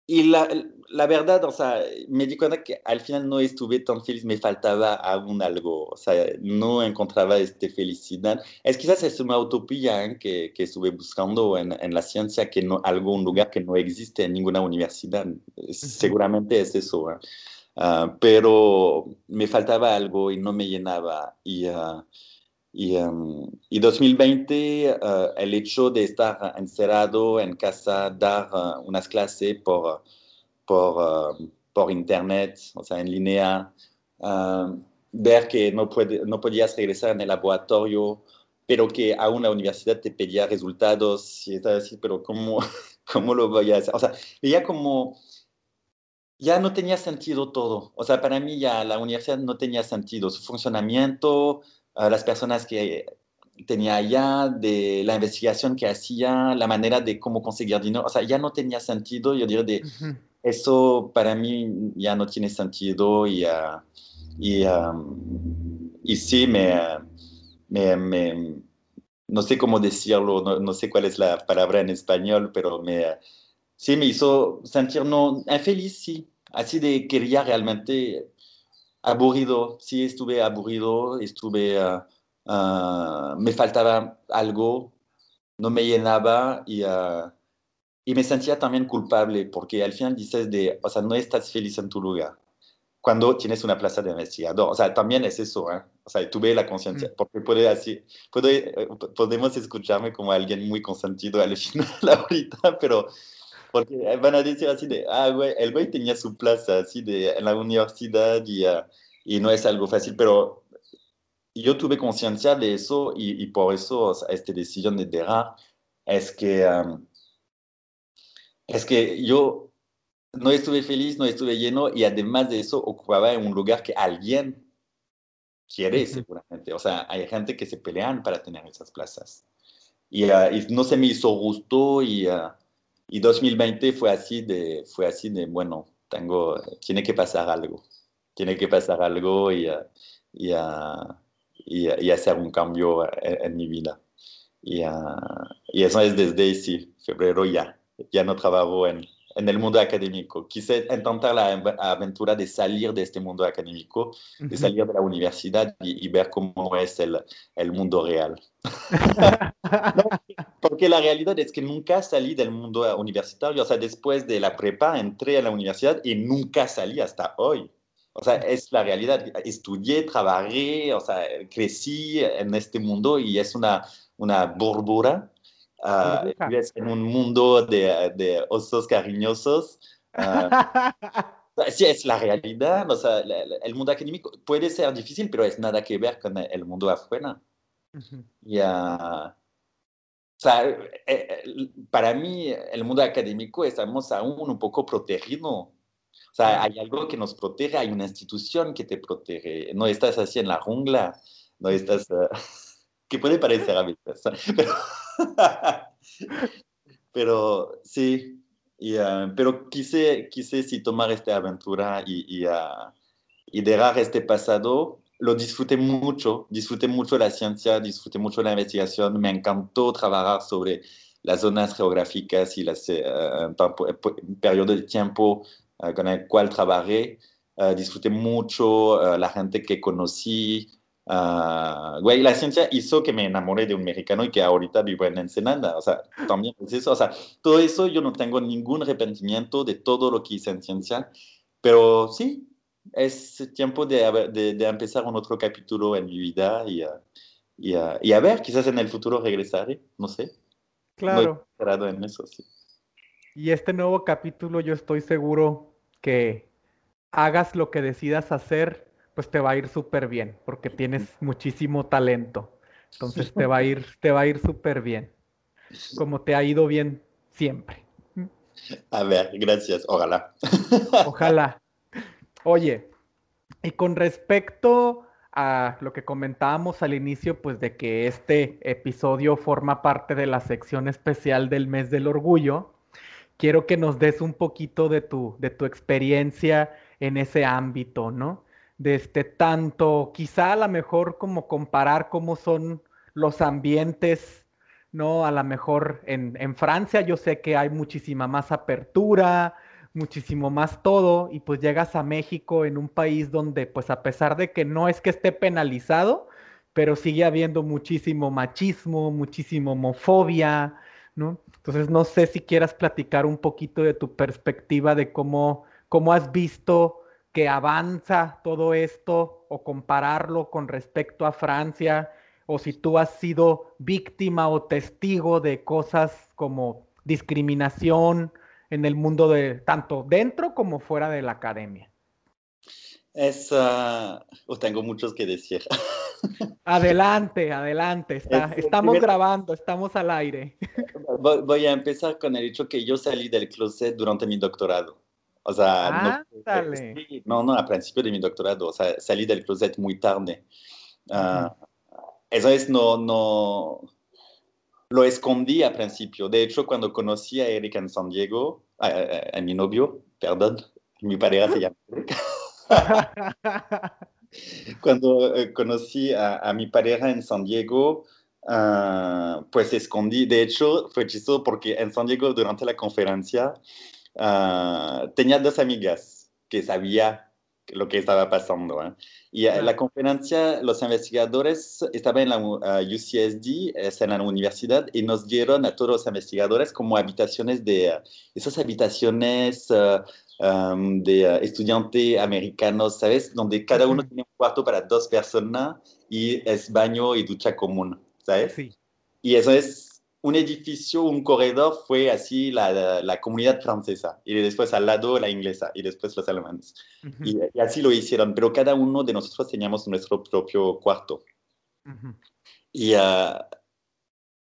y la, la, verdad, o sea, me di cuenta que al final no estuve tan feliz, me faltaba aún algo, o sea, no encontraba esta felicidad. Es quizás es una utopía ¿eh? que, que, estuve buscando en, en, la ciencia, que no, algún lugar que no existe en ninguna universidad. Seguramente es eso, ¿eh? uh, pero me faltaba algo y no me llenaba. Y, uh, y, um, y 2020, uh, el hecho de estar encerrado en casa, dar unas clases por, por, uh, por, internet, o sea, en línea, ver que no, puede, no podías regresar en el laboratorio, pero que aún la universidad te pedía resultados, y estaba así, pero ¿cómo, ¿cómo lo voy a hacer? O sea, veía como ya no tenía sentido todo. O sea, para mí ya la universidad no tenía sentido. Su funcionamiento, a las personas que tenía allá, de la investigación que hacía, la manera de cómo conseguir dinero, o sea, ya no tenía sentido, yo diría, de uh -huh. Eso para mí ya no tiene sentido y, uh, y, um, sí, me, me, me, no sé cómo decirlo, no, no, sé cuál es la palabra en español, pero me, sí me hizo sentir no, infeliz, sí, así de quería realmente aburrido, sí estuve aburrido, estuve, uh, uh, me faltaba algo, no me llenaba y, uh, y me sentía también culpable porque al final dices de, o sea, no estás feliz en tu lugar cuando tienes una plaza de investigador. O sea, también es eso, ¿eh? O sea, tuve la conciencia, porque puede así, puede, eh, podemos escucharme como alguien muy consentido al final ahorita, pero porque van a decir así de, ah, güey, el güey tenía su plaza así de, en la universidad y, uh, y no es algo fácil, pero yo tuve conciencia de eso y, y, por eso o sea, esta decisión de dejar es que, um, es que yo no estuve feliz, no estuve lleno y además de eso ocupaba un lugar que alguien quiere seguramente. O sea, hay gente que se pelean para tener esas plazas. Y, uh, y no se me hizo gusto y, uh, y 2020 fue así de, fue así de, bueno, tengo, tiene que pasar algo. Tiene que pasar algo y, uh, y, y, hacer un cambio en, en mi vida. Y, y, eso es desde sí, febrero ya. Ya no trabajo en, en el mundo académico. Quise intentar la aventura de salir de este mundo académico, de salir de la universidad y, y ver cómo es el, el mundo real. no, porque la realidad es que nunca salí del mundo universitario. O sea, después de la prepa entré a la universidad y nunca salí hasta hoy. O sea, es la realidad. Estudié, trabajé, o sea, crecí en este mundo y es una, una burbuja Uh, vives en un mundo de, de osos cariñosos. Uh, sí, es la realidad. O sea, el mundo académico puede ser difícil, pero es nada que ver con el mundo afuera. Uh -huh. y, uh, o sea, eh, eh, para mí, el mundo académico estamos aún un poco protegidos. O sea, hay algo que nos protege, hay una institución que te protege. No estás así en la jungla, no estás... Que puede parecer a veces, pero... pero sí, y, uh, pero quise, quise sí tomar esta aventura y, y, uh, y, dejar este pasado. Lo disfruté mucho, disfruté mucho la ciencia, disfruté mucho la investigación, me encantó trabajar sobre las zonas geográficas y las uh, periodo de tiempo con el cual trabajé. disfruté mucho la gente que conocí, Uh, güey, la ciencia hizo que me enamoré de un mexicano y que ahorita vivo en Ensenada. O sea, también es eso. O sea, todo eso yo no tengo ningún arrepentimiento de todo lo que hice en ciencia. Pero sí, es tiempo de, de, de empezar un otro capítulo en mi vida y, uh, y, uh, y, a ver, quizás en el futuro regresaré, no sé. Claro. No en eso, sí. Y este nuevo capítulo yo estoy seguro que hagas lo que decidas hacer pues te va a ir súper bien, porque tienes muchísimo talento. Entonces te va a ir, te va a ir súper bien, como te ha ido bien siempre. A ver, gracias, ojalá. Ojalá. Oye, y con respecto a lo que comentábamos al inicio, pues de que este episodio forma parte de la sección especial del mes del orgullo, quiero que nos des un poquito de tu, de tu experiencia en ese ámbito, ¿no? De este tanto, quizá a lo mejor como comparar cómo son los ambientes, ¿no? A lo mejor en, en, Francia yo sé que hay muchísima más apertura, muchísimo más todo, y pues llegas a México en un país donde pues a pesar de que no es que esté penalizado, pero sigue habiendo muchísimo machismo, muchísimo homofobia, ¿no? Entonces no sé si quieras platicar un poquito de tu perspectiva de cómo, cómo has visto que avanza todo esto o compararlo con respecto a Francia o si tú has sido víctima o testigo de cosas como discriminación en el mundo de tanto dentro como fuera de la academia. Es, uh, oh, tengo muchos que decir. Adelante, adelante. Está, es, estamos grabando, estamos al aire. Voy a empezar con el hecho que yo salí del closet durante mi doctorado. O sea, ah, no, sí, no, no, a principio de mi doctorado, o sea, salí del closet muy tarde. Uh, uh -huh. Eso es, no, no, lo escondí al principio. De hecho, cuando conocí a Eric en San Diego, a, a, a mi novio, perdón, mi pareja se llama Eric. cuando eh, conocí a, a, mi pareja en San Diego, uh, pues escondí. De hecho, fue chistoso porque en San Diego, durante la conferencia, Uh, tenía dos amigas que sabía lo que estaba pasando. ¿eh? Y a la conferencia, los investigadores estaban en la UCSD, es en la universidad, y nos dieron a todos los investigadores como habitaciones de esas habitaciones um, de estudiantes americanos, ¿sabes? Donde cada uno tiene un cuarto para dos personas y es baño y ducha común, ¿sabes? Sí. Y eso es un edificio, un corredor fue así la, la, comunidad francesa y después al lado la inglesa y después los alemanes. y, así lo hicieron, pero cada uno de nosotros teníamos nuestro propio cuarto. y, uh,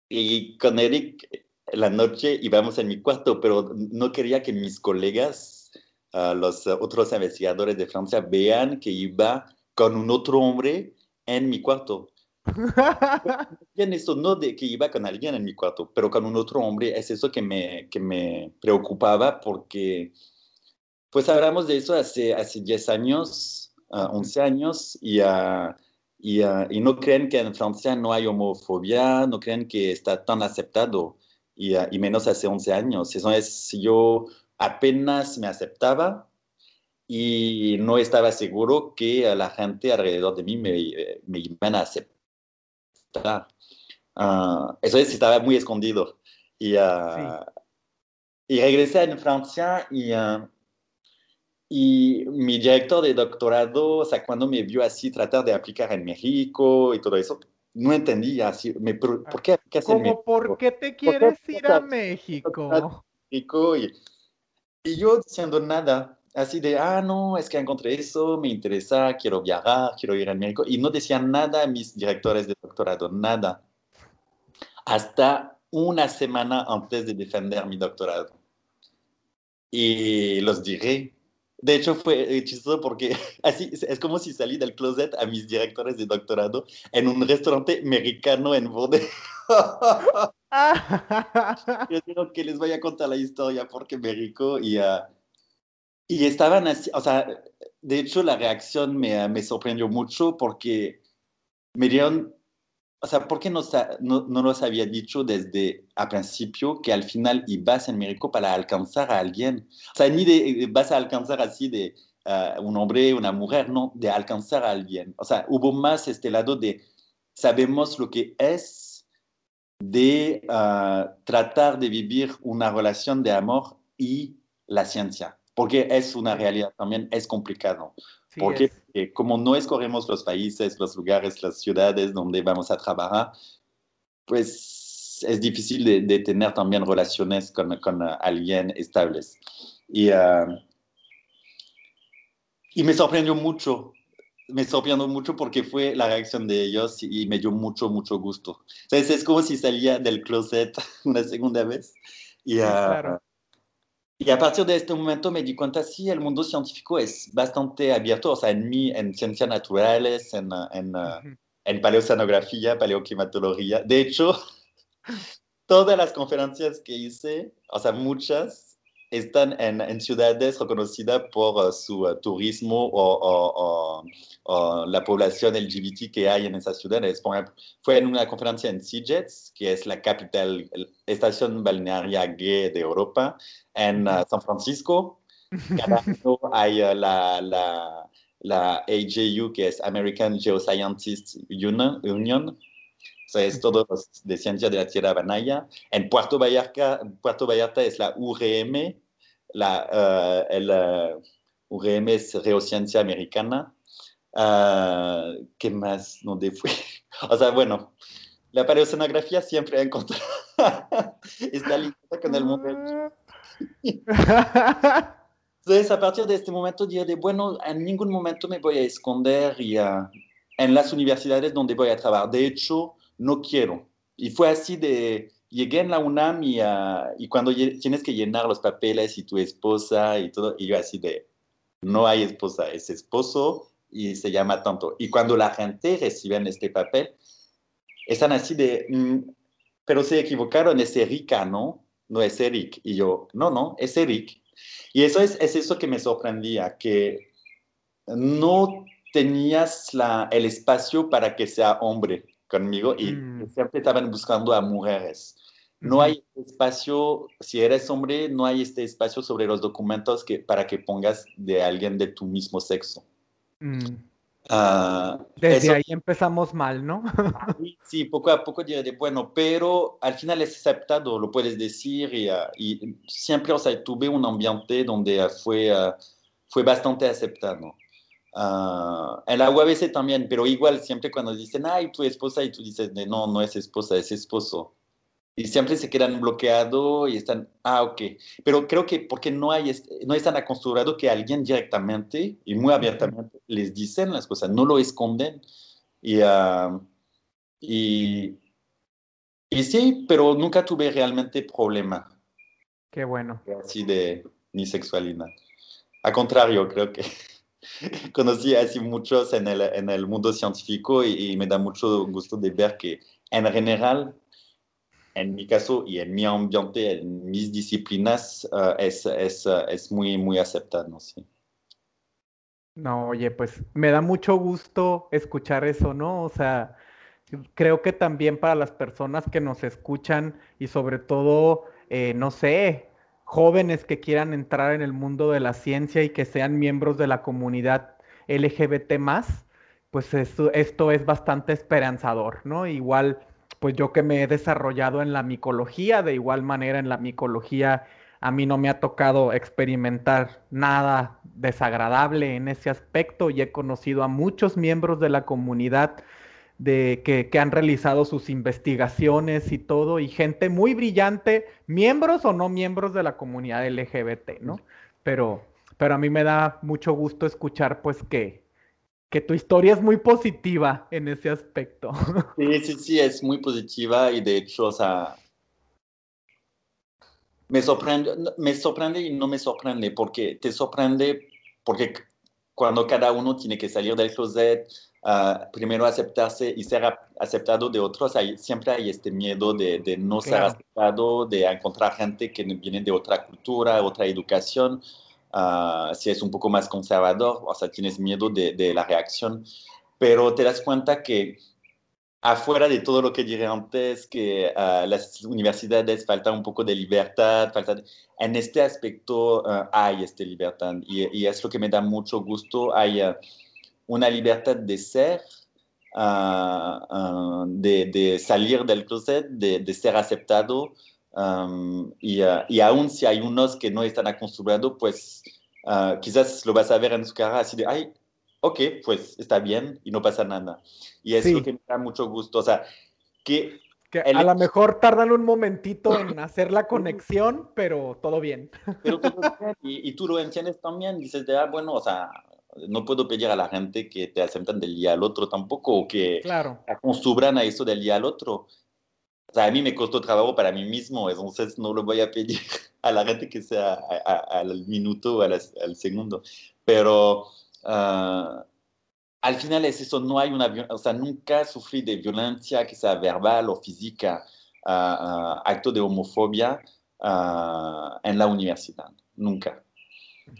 y con Eric la noche íbamos en mi cuarto, pero no quería que mis colegas, uh, los otros investigadores de Francia, vean que iba con un otro hombre en mi cuarto. Bien, esto no de que iba con alguien en mi cuarto, pero con un otro hombre, es eso que me, que me preocupaba porque, pues hablamos de eso hace, hace 10 años, 11 años, y, y, y, no creen que en Francia no hay homofobia, no creen que está tan aceptado, y, y menos hace 11 años. Eso es, yo apenas me aceptaba, y no estaba seguro que la gente alrededor de mí me, me iban a aceptar Uh, eso es, estaba muy escondido. Y, uh, y regresé en Francia y, uh, y mi director de doctorado, o sea, cuando me vio así tratar de aplicar en México y todo eso, no entendía así, me, ¿por qué ¿Cómo por qué te quieres ir a México? Y, y yo diciendo nada, así de, ah, no, es que encontré eso, me interesa, quiero viajar, quiero ir al México. Y no decían nada a mis directores de doctorado, nada. Hasta una semana antes de defender mi doctorado. Y los diré. De hecho, fue chistoso porque así es como si salí del closet a mis directores de doctorado en un restaurante mexicano en Bode. Yo digo que les voy a contar la historia porque México y a y estaban así, o sea, de hecho la reacción me, sorprendió mucho porque me dieron, o sea, ¿por qué no, no, nos había dicho desde a principio que al final ibas en México para alcanzar a alguien? O sea, ni de vas a alcanzar así de uh, un hombre, una mujer, no, de alcanzar a alguien. O sea, hubo más este lado de sabemos lo que es de uh, tratar de vivir una relación de amor y la ciencia porque es una realidad también, es complicado. porque como no escogemos los países, los lugares, las ciudades donde vamos a trabajar, pues es difícil de, tener también relaciones con, con alguien estables. Y, ah, y me sorprendió mucho, me sorprendió mucho porque fue la reacción de ellos y, me dio mucho, mucho gusto. Entonces es como si salía del closet una segunda vez. Y, uh, y a partir de este momento me di cuenta, sí, el mundo científico es bastante abierto, o sea, en mí, en ciencias naturales, en, en, en paleoceanografía, paleoclimatología. De hecho, todas las conferencias que hice, o sea, muchas, están en, en ciudades reconocidas por su turismo o, o, la población LGBT que hay en esas ciudades. Por ejemplo, fue en una conferencia en CIGETS, que es la capital, estación balnearia gay de Europa, en uh, San Francisco. Cada año hay la, la, la, AGU, que es American Geoscientists Union. Union. O sea, es todo de ciencia de la Tierra Banaya. En Puerto Vallarta, Puerto Vallarta es la URM. La, uh, el URM es Geociencia Americana. ¿Qué más? ¿Dónde fue? o sea, bueno, la paleocenografía siempre encontrado. está ligada con el mundo. Entonces, a partir de este momento, dije, bueno, en ningún momento me voy a esconder y, en las universidades donde voy a trabajar. De hecho, no quiero. Y fue así de, llegué en la UNAM y, y cuando tienes que llenar los papeles y tu esposa y todo, y yo así de, no hay esposa, es esposo y se llama tanto. Y cuando la gente recibe este papel, están así de, mm, pero se equivocaron, es Erika, ¿no? No es Eric. Y yo, no, no, es Eric. Y eso es, es eso que me sorprendía, que no tenías la, el espacio para que sea hombre conmigo y mm. siempre estaban buscando a mujeres. no hay espacio, si eres hombre, no hay este espacio sobre los documentos que, para que pongas de alguien de tu mismo sexo. Mm. Ah, Desde ahí empezamos mal, ¿no? sí, poco a poco diré, bueno, pero al final es aceptado, lo puedes decir y, ah, siempre, o sea, tuve un ambiente donde ah, fue, fue bastante aceptado. En la UABC también, pero igual siempre cuando dicen, ay, tu esposa, y tú dices, no, no es esposa, es esposo y siempre se quedan bloqueados y están, ah, ok. Pero creo que porque no, hay, no están acostumbrados que alguien directamente y muy abiertamente les dicen las cosas, no lo esconden. Y, uh, y, y, sí, pero nunca tuve realmente problema. Qué bueno. Así de mi sexualidad. Al contrario, creo que conocí así muchos en el, en el mundo científico y, me da mucho gusto de ver que en general en mi caso y en mi ambiente, en mis disciplinas, uh, es, es, uh, es, muy, muy aceptado, sí. No, oye, pues me da mucho gusto escuchar eso, ¿no? O sea, creo que también para las personas que nos escuchan y sobre todo, eh, no sé, jóvenes que quieran entrar en el mundo de la ciencia y que sean miembros de la comunidad LGBT más, pues esto, esto es bastante esperanzador, ¿no? Igual pues yo que me he desarrollado en la micología, de igual manera en la micología a mí no me ha tocado experimentar nada desagradable en ese aspecto y he conocido a muchos miembros de la comunidad de que, que, han realizado sus investigaciones y todo, y gente muy brillante, miembros o no miembros de la comunidad LGBT, ¿no? Pero, pero a mí me da mucho gusto escuchar pues que, que tu historia es muy positiva en ese aspecto. Sí, sí, sí, es muy positiva y de hecho, o sea, me sorprende, me sorprende y no me sorprende, porque te sorprende porque cuando cada uno tiene que salir del closet, uh, primero aceptarse y ser aceptado de otros, hay, siempre hay este miedo de, de no ser aceptado, de encontrar gente que viene de otra cultura, otra educación. Ah, si es un poco más conservador, o sea, tienes miedo de, de, la reacción, pero te das cuenta que afuera de todo lo que dije antes, que uh, las universidades falta un poco de libertad, falta en este aspecto uh, hay esta libertad. Y, y, es lo que me da mucho gusto, hay una libertad de ser, de, de, salir del closet, de, de ser aceptado, y, uh, y, aún si hay unos que no están acostumbrados, pues uh, quizás lo vas a ver en su cara así de, ay, ok, pues está bien y no pasa nada. Y es lo que me da mucho gusto. O sea, que... que a lo mejor tardan un momentito en hacer la conexión, pero todo bien. Pero todo bien. Y, y, tú lo entiendes también. Dices, de, ah, bueno, o sea, no puedo pedir a la gente que te acepten del día al otro tampoco, o que claro. acostumbran a eso del día al otro sea, a mí me costó trabajo para mí mismo, entonces no lo voy a pedir a la gente que sea al minuto o al, segundo. Pero uh, al final es eso, no hay una, o sea, nunca sufrí de violencia que sea verbal o física, uh, uh, acto de homofobia en la universidad, nunca.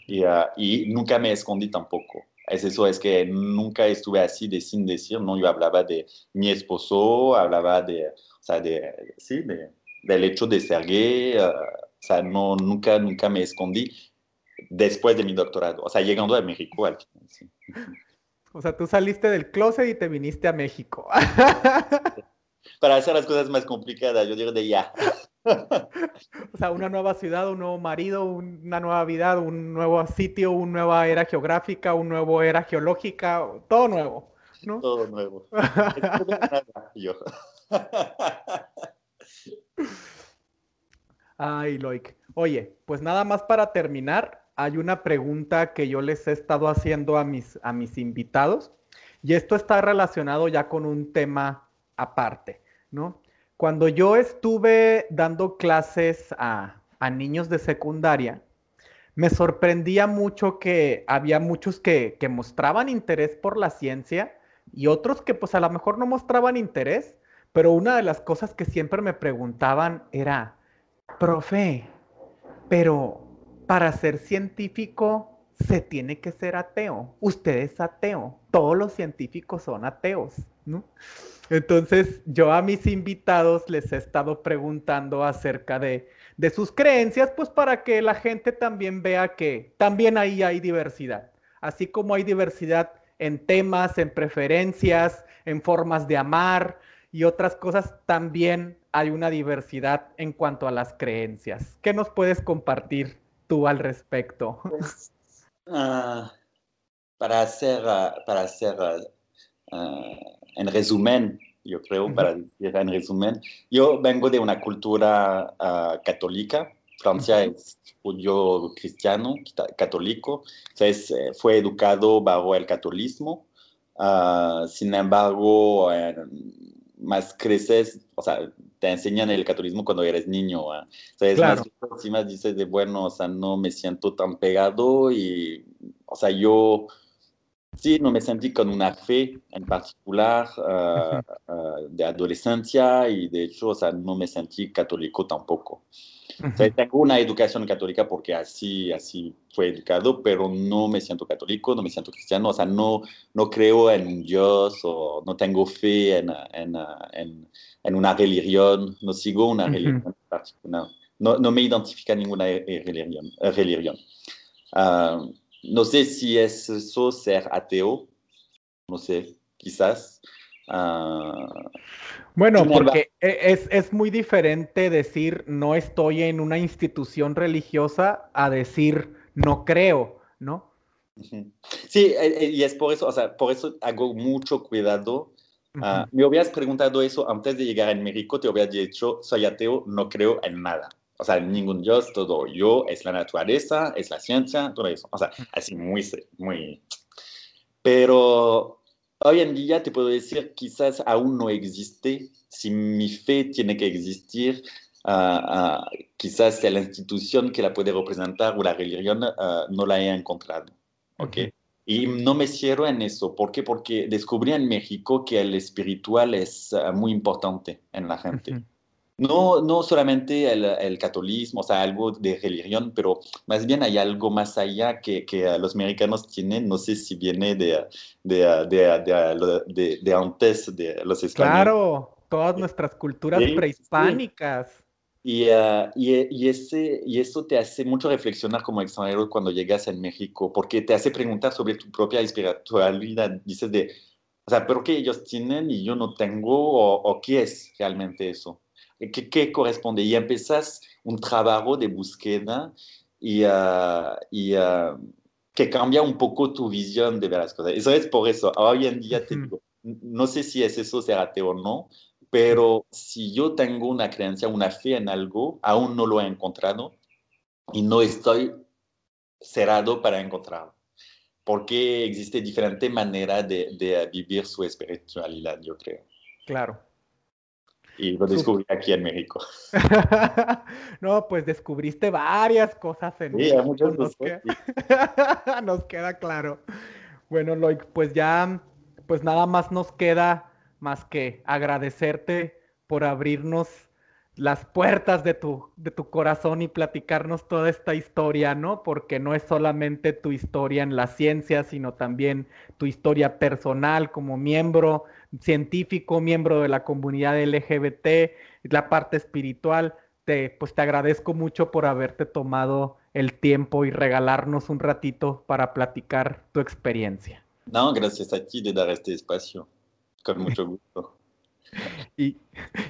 Y, y, nunca me escondí tampoco. Es eso, es que nunca estuve así de sin decir, ¿no? Yo hablaba de mi esposo, hablaba de, sea, de, sí, de, del hecho de ser gay, uh, o sea, no, nunca, nunca me escondí después de mi doctorado, o sea, llegando a México al final, sí. O sea, tú saliste del closet y te viniste a México. Para hacer las cosas más complicadas, yo digo de ya. O sea, una nueva ciudad, un nuevo marido, una nueva vida, un nuevo sitio, una nueva era geográfica, una nueva era geológica, todo nuevo, ¿no? Todo nuevo. Ay, Loic. Oye, pues nada más para terminar, hay una pregunta que yo les he estado haciendo a mis, a mis invitados y esto está relacionado ya con un tema aparte, ¿no? Cuando yo estuve dando clases a, a niños de secundaria, me sorprendía mucho que había muchos que, que mostraban interés por la ciencia y otros que pues a lo mejor no mostraban interés, pero una de las cosas que siempre me preguntaban era, profe, pero para ser científico se tiene que ser ateo. Usted es ateo. Todos los científicos son ateos, ¿no? Entonces, yo a mis invitados les he estado preguntando acerca de, de sus creencias, pues para que la gente también vea que también ahí hay diversidad. Así como hay diversidad en temas, en preferencias, en formas de amar y otras cosas, también hay una diversidad en cuanto a las creencias. ¿Qué nos puedes compartir tú al respecto? Pues, uh, para hacer, uh, para hacer uh, en resumen, yo creo, uh -huh. para decir en resumen, yo vengo de una cultura católica. Francia -huh. es judío cristiano, católico, entonces fue educado bajo el catolicismo. sin embargo, más creces, o sea, te enseñan el catolicismo cuando eres niño. ¿eh? O sea, es claro. más, más dices de, bueno, o sea, no me siento tan pegado y, o sea, yo sí, no me sentí con una fe en particular uh, uh -huh. uh, de adolescencia y de hecho, o sea, no me sentí católico tampoco. Uh -huh. o sea, tengo una educación católica porque así, así fue educado, pero no me siento católico, no me siento cristiano, o sea, no, no creo en un Dios o no tengo fe en, en, en, en una religión, no sigo una -huh. religión particular, no, no me identifica ninguna religión. religión. No sé si es eso ser ateo, no sé, quizás. Uh, bueno, porque es, es, muy diferente decir no estoy en una institución religiosa a decir no creo, ¿no? Sí, y es por eso, o sea, por eso hago mucho cuidado. Uh -huh. uh, me hubieras preguntado eso antes de llegar a México, te hubiera dicho, soy ateo, no creo en nada. O sea, ningún Dios, todo yo, es la naturaleza, es la ciencia, todo eso. O sea, así muy, muy... Pero hoy en día te puedo decir, quizás aún no existe. Si mi fe tiene que existir, uh, uh, quizás la institución que la puede representar o la religión uh, no la he encontrado. ¿Ok? Y no me cierro en eso. ¿Por qué? Porque descubrí en México que el espiritual es muy importante en la gente. Uh -huh. No, no solamente el, el, catolicismo, o sea, algo de religión, pero más bien hay algo más allá que, que los mexicanos tienen, no sé si viene de, de, de, de, de antes de los españoles. Claro, todas nuestras culturas sí, prehispánicas. Sí. Y, uh, y, y, ese, y eso te hace mucho reflexionar como extranjero cuando llegas en México, porque te hace preguntar sobre tu propia espiritualidad. Dices de, o sea, ¿pero qué ellos tienen y yo no tengo? ¿O, o qué es realmente eso? ¿Qué, qué corresponde? Y empezás un trabajo de búsqueda y, uh, y uh, que cambia un poco tu visión de ver las cosas. Eso es por eso. Hoy en día te digo, no sé si es eso ser ateo o no, pero si yo tengo una creencia, una fe en algo, aún no lo he encontrado y no estoy cerrado para encontrarlo. Porque existe diferente manera de, de vivir su espiritualidad, yo creo. Claro y lo descubrí aquí en México. no, pues descubriste varias cosas en sí, México. Muchas nos, queda... Nos queda claro. Bueno, Loic, pues ya, pues nada más nos queda más que agradecerte por abrirnos las puertas de tu, de tu corazón y platicarnos toda esta historia, ¿no? Porque no es solamente tu historia en la ciencia, sino también tu historia personal como miembro científico, miembro de la comunidad LGBT, la parte espiritual. Te, pues te agradezco mucho por haberte tomado el tiempo y regalarnos un ratito para platicar tu experiencia. No, gracias a ti de dar este espacio. Con mucho gusto. Y,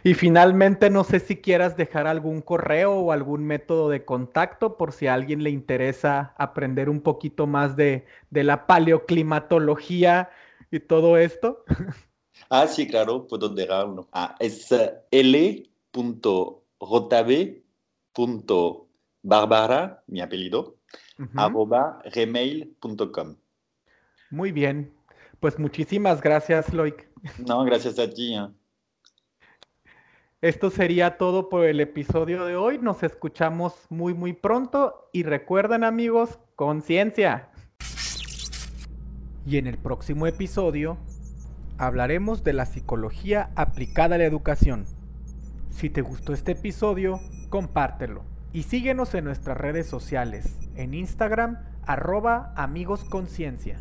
y, finalmente, no sé si quieras dejar algún correo o algún método de contacto por si a alguien le interesa aprender un poquito más de, de la paleoclimatología y todo esto. Ah, sí, claro, puedo dejarlo. Ah, es l.jb.barbara, mi apellido, uh -huh. arroba gmail.com. Muy bien. Pues muchísimas gracias, Loic. No, gracias a ti. ¿eh? Esto sería todo por el episodio de hoy. Nos escuchamos muy, muy pronto. Y recuerden, amigos, conciencia. Y en el próximo episodio hablaremos de la psicología aplicada a la educación. Si te gustó este episodio, compártelo y síguenos en nuestras redes sociales, en Instagram, arroba amigosconciencia.